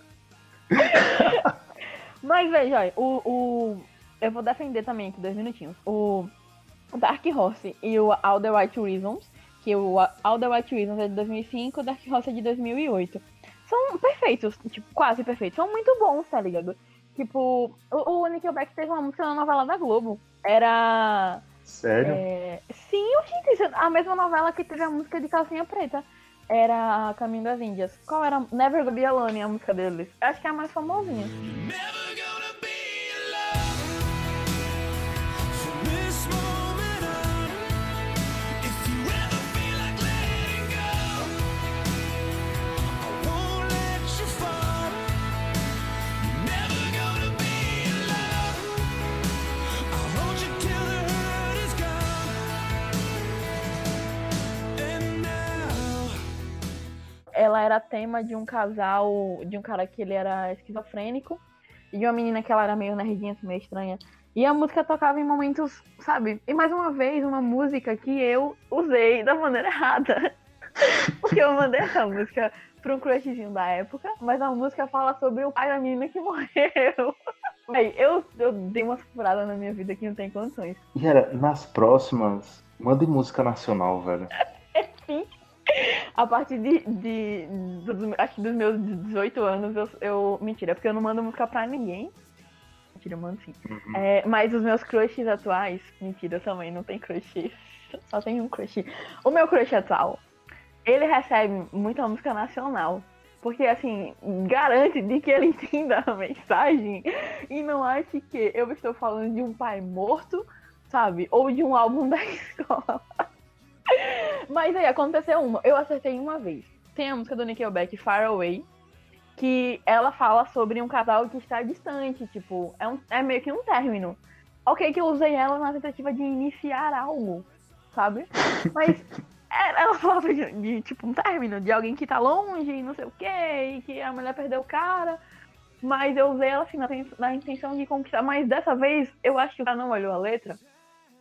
Mas veja, o, o. Eu vou defender também aqui dois minutinhos. O Dark Horse e o All the White Reasons, que o All the White Reasons é de 2005, o Dark Horse é de 2008. São perfeitos, tipo, quase perfeitos. São muito bons, tá ligado? Tipo, o, o Nickelback teve uma música na novela da Globo. Era. Sério? É, Sim, gente, é a mesma novela que teve a música de calcinha preta. era Caminho das Índias. Qual era? Never Be Alone, a música deles. Eu acho que é a mais famosinha. This Ela era tema de um casal, de um cara que ele era esquizofrênico, e de uma menina que ela era meio nerdinha, assim, meio estranha. E a música tocava em momentos, sabe? E mais uma vez, uma música que eu usei da maneira errada. Porque eu mandei essa música pra um crushzinho da época, mas a música fala sobre o pai da menina que morreu. Véi, eu, eu dei uma furada na minha vida que não tem condições. E era, nas próximas, mande música nacional, velho. Enfim, a partir de, de, dos, acho dos meus 18 anos, eu, eu. Mentira, porque eu não mando música pra ninguém. Mentira, eu mando sim. É, mas os meus crushes atuais, mentira, também não tenho crush. Só tenho um crush. O meu crush atual, ele recebe muita música nacional. Porque, assim, garante de que ele entenda a mensagem e não ache que eu estou falando de um pai morto, sabe? Ou de um álbum da escola. Mas aí aconteceu uma. Eu acertei uma vez. Tem a música do Nickelback, Far Away, que ela fala sobre um casal que está distante, tipo, é, um, é meio que um término. Ok que eu usei ela na tentativa de iniciar algo, sabe? Mas ela falava de, de, tipo um término, de alguém que tá longe não sei o que, e que a mulher perdeu o cara. Mas eu usei ela assim na, na intenção de conquistar. Mas dessa vez eu acho que o cara não olhou a letra,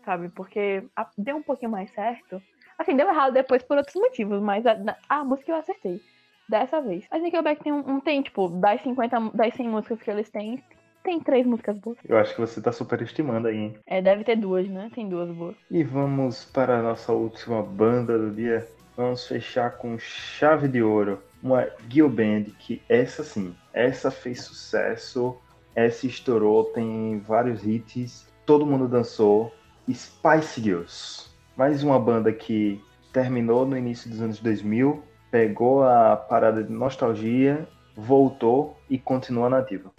sabe? Porque a- deu um pouquinho mais certo. Assim, deu errado depois por outros motivos, mas a, a música eu acertei. Dessa vez. Mas Nickelback tem um, um tem, tipo, das 50, das 100 músicas que eles têm, tem três músicas boas. Eu acho que você tá superestimando aí, hein? É, deve ter duas, né? Tem duas boas. E vamos para a nossa última banda do dia. Vamos fechar com chave de ouro. Uma Gil Band, que essa sim, essa fez sucesso, essa estourou, tem vários hits, todo mundo dançou. Spice Girls. Mais uma banda que terminou no início dos anos 2000, pegou a parada de nostalgia, voltou e continua nativa.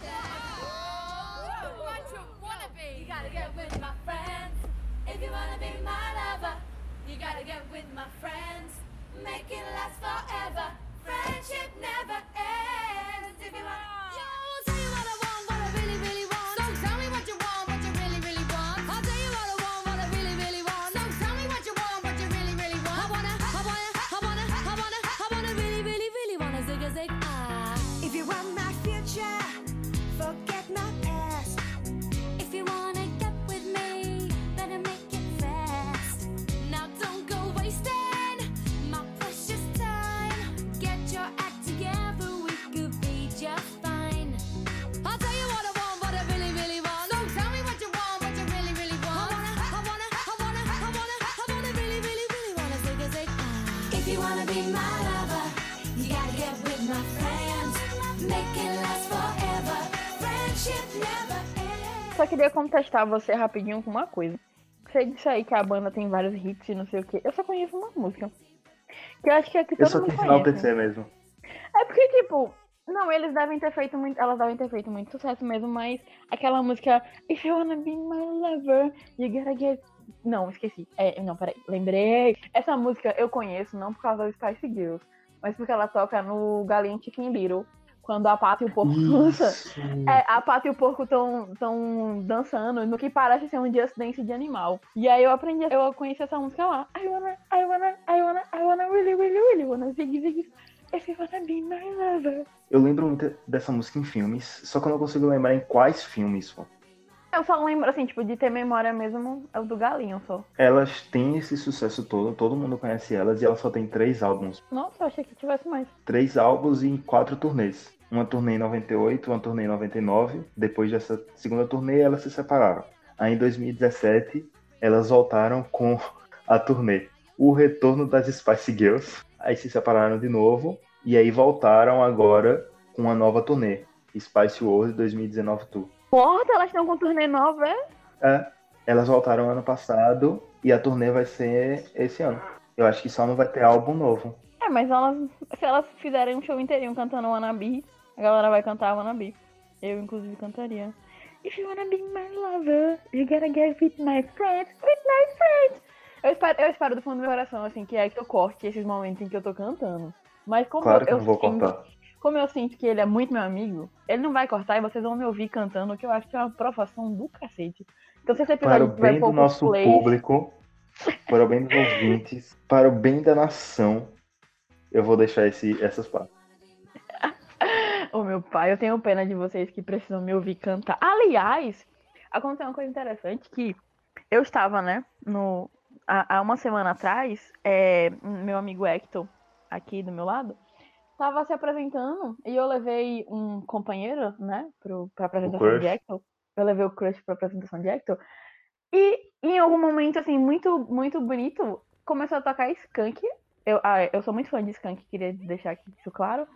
Só queria contestar você rapidinho com uma coisa. Você disse aí que a banda tem vários hits e não sei o que. Eu só conheço uma música. Que eu acho que é que Eu todo só mundo conhece. PC mesmo. É porque, tipo, não, eles devem ter feito muito. Elas devem ter feito muito sucesso mesmo, mas aquela música If you wanna be my lover, you gotta get. Não, esqueci. É, não, peraí. Lembrei. Essa música eu conheço não por causa do Spice Girls, mas porque ela toca no Galinha Chicken Little. Quando a Pata e o porco dançam. É, a Pata e o porco estão tão dançando no que parece ser um Just Dance de animal. E aí eu aprendi, eu conheci essa música lá. I wanna, I wanna, I wanna, I wanna really, really, really wanna zig zig. If you wanna be my lover. Eu lembro muito dessa música em filmes, só que eu não consigo lembrar em quais filmes, pô. Eu só lembro, assim, tipo, de ter memória mesmo, é o do Galinho só. Elas têm esse sucesso todo, todo mundo conhece elas e elas só tem três álbuns. Nossa, eu achei que tivesse mais. Três álbuns e quatro turnês. Uma turnê em 98, uma turnê em 99. Depois dessa segunda turnê, elas se separaram. Aí em 2017, elas voltaram com a turnê O Retorno das Spice Girls. Aí se separaram de novo. E aí voltaram agora com uma nova turnê. Spice World 2019 Tour. Porra, elas estão com turnê nova, é? É, elas voltaram ano passado e a turnê vai ser esse ano. Eu acho que só não vai ter álbum novo. É, mas elas, se elas fizerem um show inteirinho cantando Wannabe, a galera vai cantar Wannabe. Eu, inclusive, cantaria. If you wanna be my lover, you gotta get with my friends, with my friends. Eu espero, eu espero do fundo do meu coração, assim, que é que eu corte esses momentos em que eu tô cantando. Mas como Claro que eu, eu vou sinto- cortar. como eu sinto que ele é muito meu amigo, ele não vai cortar e vocês vão me ouvir cantando, que eu acho que é uma provação do cacete. Então se esse Para o bem do nosso plays, público, para o bem dos ouvintes, para o bem da nação, eu vou deixar esse, essas partes. Ô meu pai, eu tenho pena de vocês que precisam me ouvir cantar. Aliás, aconteceu uma coisa interessante que eu estava, né, no, há, há uma semana atrás, é, meu amigo Hector, aqui do meu lado, estava se apresentando e eu levei um companheiro, né, pro, pra apresentação de. Hector. Eu levei o crush pra apresentação de Hector. E em algum momento, assim, muito, muito bonito, começou a tocar Skank. Eu, ah, eu sou muito fã de Skank, queria deixar aqui isso claro.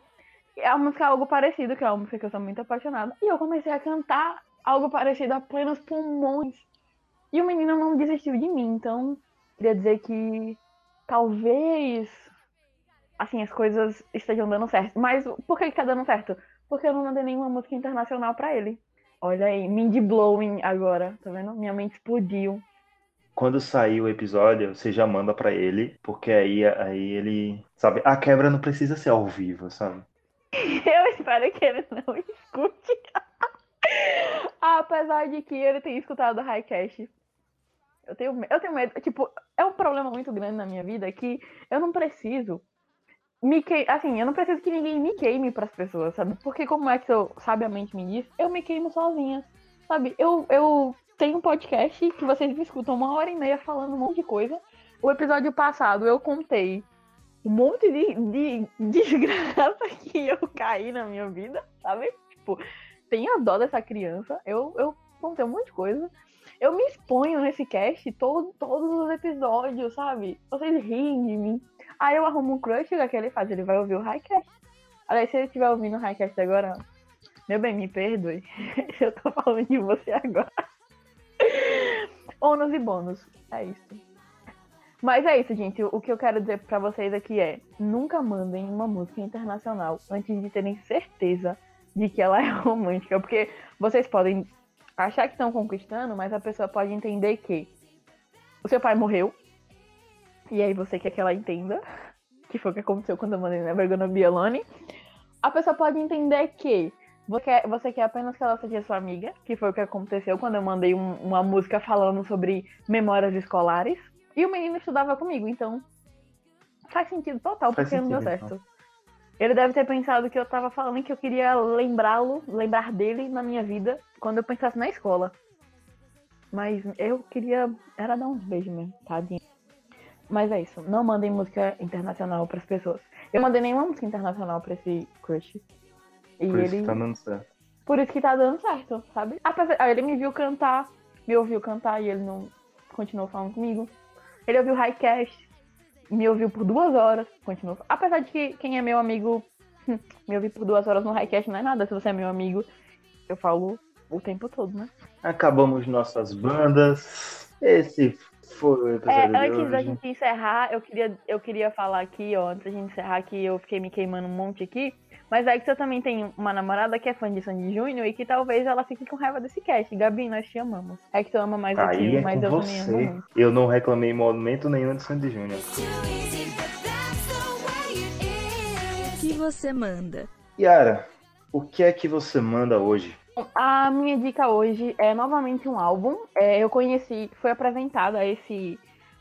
A música é algo parecido, que é uma música que eu sou muito apaixonada. E eu comecei a cantar algo parecido a plenos pulmões. E o menino não desistiu de mim, então queria dizer que talvez assim as coisas estejam dando certo. Mas por que, que tá dando certo? Porque eu não mandei nenhuma música internacional pra ele. Olha aí, mind blowing agora, tá vendo? Minha mente explodiu. Quando sair o episódio, você já manda pra ele, porque aí, aí ele, sabe, a quebra não precisa ser ao vivo, sabe? Eu espero que ele não escute. Apesar de que ele tenha escutado o Highcast. Eu tenho, eu tenho medo. Tipo, é um problema muito grande na minha vida que eu não preciso me que... Assim, eu não preciso que ninguém me queime pras pessoas, sabe? Porque como é que eu sabiamente me diz, eu me queimo sozinha. Sabe? Eu, eu tenho um podcast que vocês me escutam uma hora e meia falando um monte de coisa. O episódio passado eu contei um monte de, de desgraça que eu caí na minha vida, sabe? Tipo, tenha dó dessa criança. Eu, eu contei um monte de coisa. Eu me exponho nesse cast todo, todos os episódios, sabe? Vocês riem de mim. Aí eu arrumo um crush, o que ele faz? Ele vai ouvir o Highcast. Aliás, se ele estiver ouvindo o Highcast agora, meu bem, me perdoe. Eu tô falando de você agora. Ônus e bônus. É isso. Mas é isso, gente. O que eu quero dizer pra vocês aqui é: nunca mandem uma música internacional antes de terem certeza de que ela é romântica. Porque vocês podem achar que estão conquistando, mas a pessoa pode entender que o seu pai morreu. E aí você quer que ela entenda. Que foi o que aconteceu quando eu mandei Never Gonna Be Alone. A pessoa pode entender que você quer, você quer apenas que ela seja sua amiga, que foi o que aconteceu quando eu mandei um- uma música falando sobre memórias escolares. E o menino estudava comigo, então faz sentido total, Faz porque não deu sentido, então. certo. Ele deve ter pensado que eu tava falando que eu queria lembrá-lo, lembrar dele na minha vida quando eu pensasse na escola. Mas eu queria. Era dar uns beijos mesmo, tadinho. Mas é isso. Não mandem música internacional pras pessoas. Eu mandei nenhuma música internacional pra esse crush. E Por isso ele. que tá dando certo. Por isso que tá dando certo, sabe? Apesar... Aí ele me viu cantar, me ouviu cantar e ele não continuou falando comigo. Ele ouviu Highcast, me ouviu por duas horas, continuou. Apesar de que quem é meu amigo me ouvir por duas horas no Highcast não é nada. Se você é meu amigo, eu falo o tempo todo, né? Acabamos nossas bandas. Esse foi o É, episódio de antes da gente encerrar, eu queria, eu queria falar aqui, ó, antes da gente encerrar que eu fiquei me queimando um monte aqui. Mas é que você também tem uma namorada que é fã de Sandy Júnior e que talvez ela fique com raiva desse cast. Gabi, nós te amamos. É que tu ama mais Aí eu, é mas com eu também amo você. Eu não reclamei em momento nenhum de Sandy Júnior. O que você manda? Yara, o que é que você manda hoje? A minha dica hoje é novamente um álbum. É, eu conheci, foi apresentado a esse,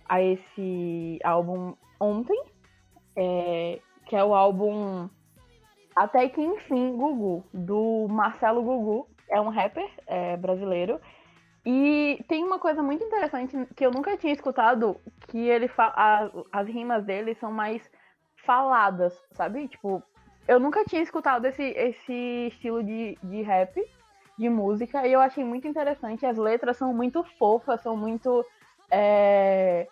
a esse álbum ontem, é, que é o álbum Até que Enfim Gugu, do Marcelo Gugu. É um rapper é, brasileiro. E tem uma coisa muito interessante que eu nunca tinha escutado, que ele as rimas dele são mais faladas, sabe? Tipo, eu nunca tinha escutado esse, esse estilo de, de rap, de música, e eu achei muito interessante. As letras são muito fofas, são muito. é,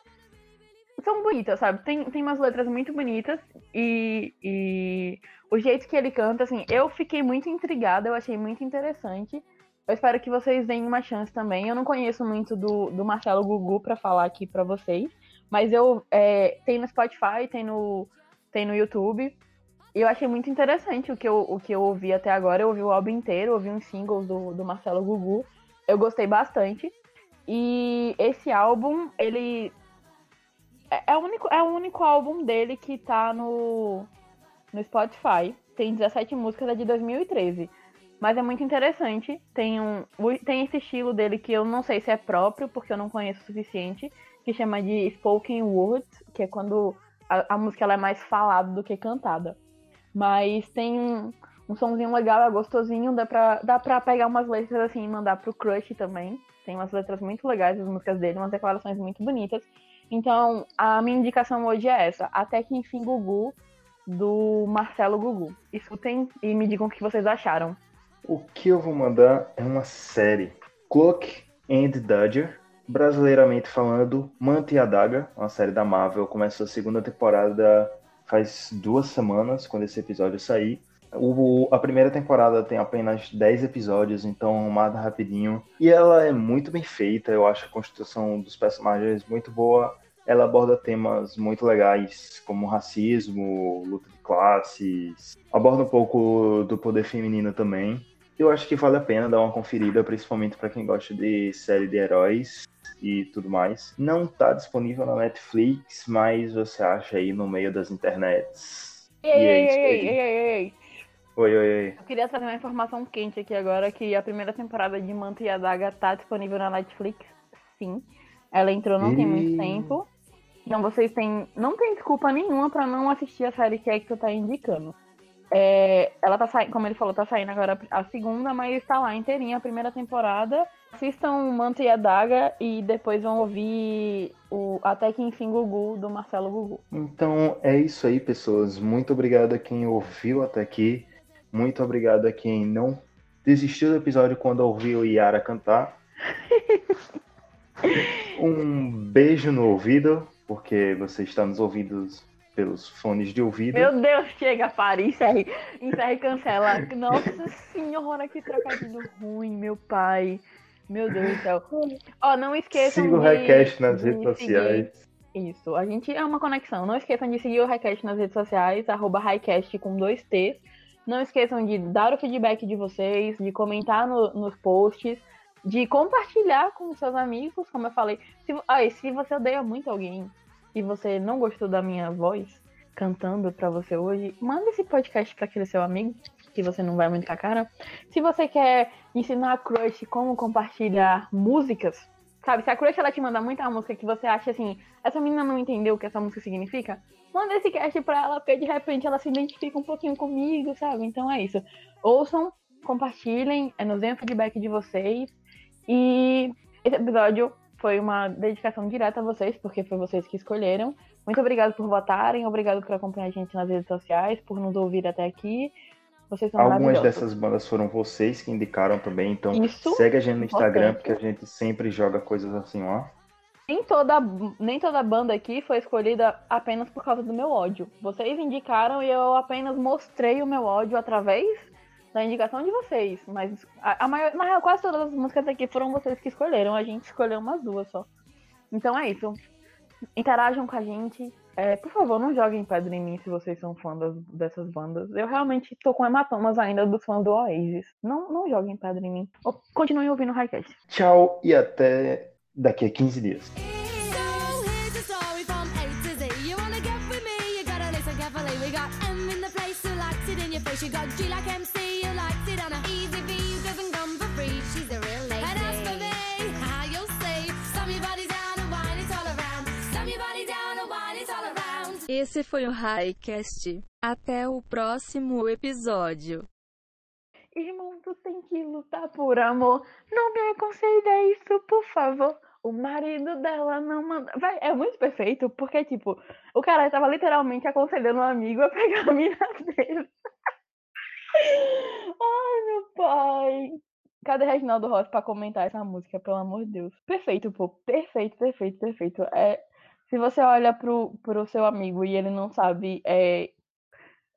São bonitas, sabe? Tem, tem umas letras muito bonitas e, e o jeito que ele canta, assim, eu fiquei muito intrigada, eu achei muito interessante. Eu espero que vocês deem uma chance também. Eu não conheço muito do, do Marcelo Gugu pra falar aqui pra vocês, mas eu é, tem no Spotify, tem no tem no YouTube. E eu achei muito interessante o que eu, o que eu ouvi até agora. Eu ouvi o álbum inteiro, ouvi uns singles do, do Marcelo Gugu. Eu gostei bastante. E esse álbum, ele. É, é, o único, é o único álbum dele que tá no, no Spotify. Tem 17 músicas, é de 2013. Mas é muito interessante. Tem, um, tem esse estilo dele que eu não sei se é próprio, porque eu não conheço o suficiente, que chama de spoken words, que é quando a, a música ela é mais falada do que cantada. Mas tem um, um somzinho legal, é gostosinho, dá pra, dá pra pegar umas letras assim e mandar pro crush também. Tem umas letras muito legais as músicas dele, umas declarações muito bonitas. Então, a minha indicação hoje é essa. Até que enfim, Gugu, do Marcelo Gugu. Escutem e me digam o que vocês acharam. O que eu vou mandar é uma série. Cloak and Dodger, brasileiramente falando, Manta e a Daga, uma série da Marvel. Começou a segunda temporada faz duas semanas, quando esse episódio sair. O, a primeira temporada tem apenas 10 episódios, então mata rapidinho. E ela é muito bem feita, eu acho a construção dos personagens muito boa. Ela aborda temas muito legais, como racismo, luta de classes. Aborda um pouco do poder feminino também. Eu acho que vale a pena dar uma conferida, principalmente para quem gosta de série de heróis e tudo mais. Não tá disponível na Netflix, mas você acha aí no meio das internets. Ei, E é ei, isso ei, aí. ei, ei, ei, ei. Oi, oi, oi. Eu queria trazer uma informação quente aqui agora, que a primeira temporada de Manta e a Daga tá disponível na Netflix, sim. Ela entrou não tem muito tempo. Então vocês têm. Não tem desculpa nenhuma pra não assistir a série que a Hector tá indicando. É, ela tá saindo, como ele falou, tá saindo agora a segunda, mas tá lá inteirinha a primeira temporada. Assistam Manta e a Daga e depois vão ouvir o Até que Enfim Gugu, do Marcelo Gugu. Então é isso aí, pessoas. Muito obrigado a quem ouviu até aqui. Muito obrigado a quem não desistiu do episódio quando ouviu Yara cantar. Um beijo no ouvido, porque você está nos ouvidos pelos fones de ouvido. Meu Deus, chega, pare, encerre, encerre e cancela. Nossa senhora, que trocadilho ruim, meu pai. Meu Deus do céu. Ó, não esqueçam Siga o. Highcast nas de redes sociais. seguir- Isso, a gente é uma conexão. Não esqueçam de seguir o Highcast nas redes sociais, arroba Highcast com dois T's. Não esqueçam de dar o feedback de vocês, de comentar no- nos posts, de compartilhar com seus amigos, como eu falei. Se, ah, se você odeia muito alguém e você não gostou da minha voz cantando pra você hoje, manda esse podcast pra aquele seu amigo, que você não vai muito com a cara. Se você quer ensinar a crush como compartilhar músicas, sabe? Se a crush ela te manda muita música que você acha assim, essa menina não entendeu o que essa música significa, manda esse cast pra ela, porque de repente ela se identifica um pouquinho comigo, sabe? Então é isso. Ouçam, compartilhem, é, nos deem o feedback de vocês. E esse episódio foi uma dedicação direta a vocês, porque foi vocês que escolheram. Muito obrigado por votarem, obrigado por acompanhar a gente nas redes sociais, por nos ouvir até aqui. Vocês são Algumas dessas bandas foram vocês que indicaram também, então Isso, segue a gente no Instagram, porque a gente sempre joga coisas assim lá. Nem toda, nem toda banda aqui foi escolhida apenas por causa do meu ódio. Vocês indicaram e eu apenas mostrei o meu ódio através da indicação de vocês. Mas a, a maior, na real, quase todas as músicas aqui foram vocês que escolheram. A gente escolheu umas duas só. Então é isso. Interajam com a gente. É, por favor, não joguem pedra em mim se vocês são fãs das- dessas bandas. Eu realmente tô com hematomas ainda dos fãs do Oasis. Não, não joguem pedra em mim. Ou Continuem ouvindo o Highcast. Tchau e até daqui a 15 dias. You? You got. You G like MC likes it on a easy V Esse foi o Highcast. Até o próximo episódio. Irmão, tu tem que lutar por amor. Não me aconselha isso, por favor. O marido dela não manda. Vai, é muito perfeito, porque, tipo, o cara tava literalmente aconselhando um amigo a pegar a mina dele. Ai, meu pai. Cadê Reginaldo Rossi pra comentar essa música, pelo amor de Deus? Perfeito, pô. Perfeito, perfeito, perfeito. É, se você olha pro, pro seu amigo e ele não sabe é,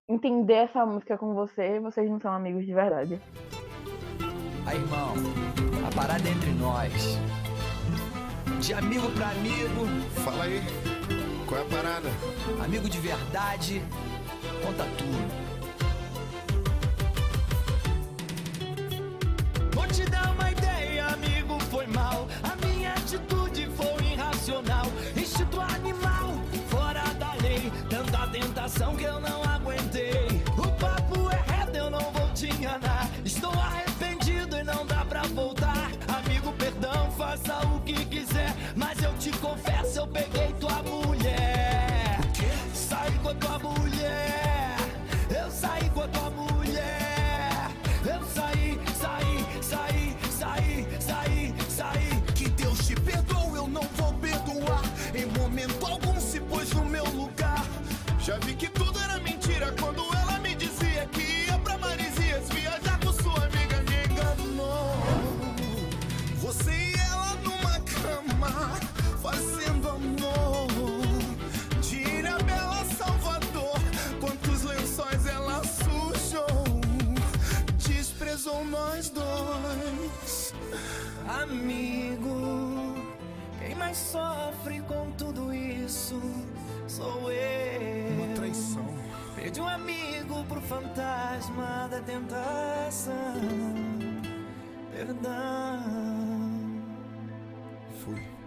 entender essa música com você, vocês não são amigos de verdade. Aí, irmão, a parada é entre nós. De amigo pra amigo. Fala aí, qual é a parada? Amigo de verdade, conta tudo. Vou te dar uma mais sofre com tudo isso sou eu. Uma traição. Perdi um amigo pro fantasma da tentação. Perdão. Fui.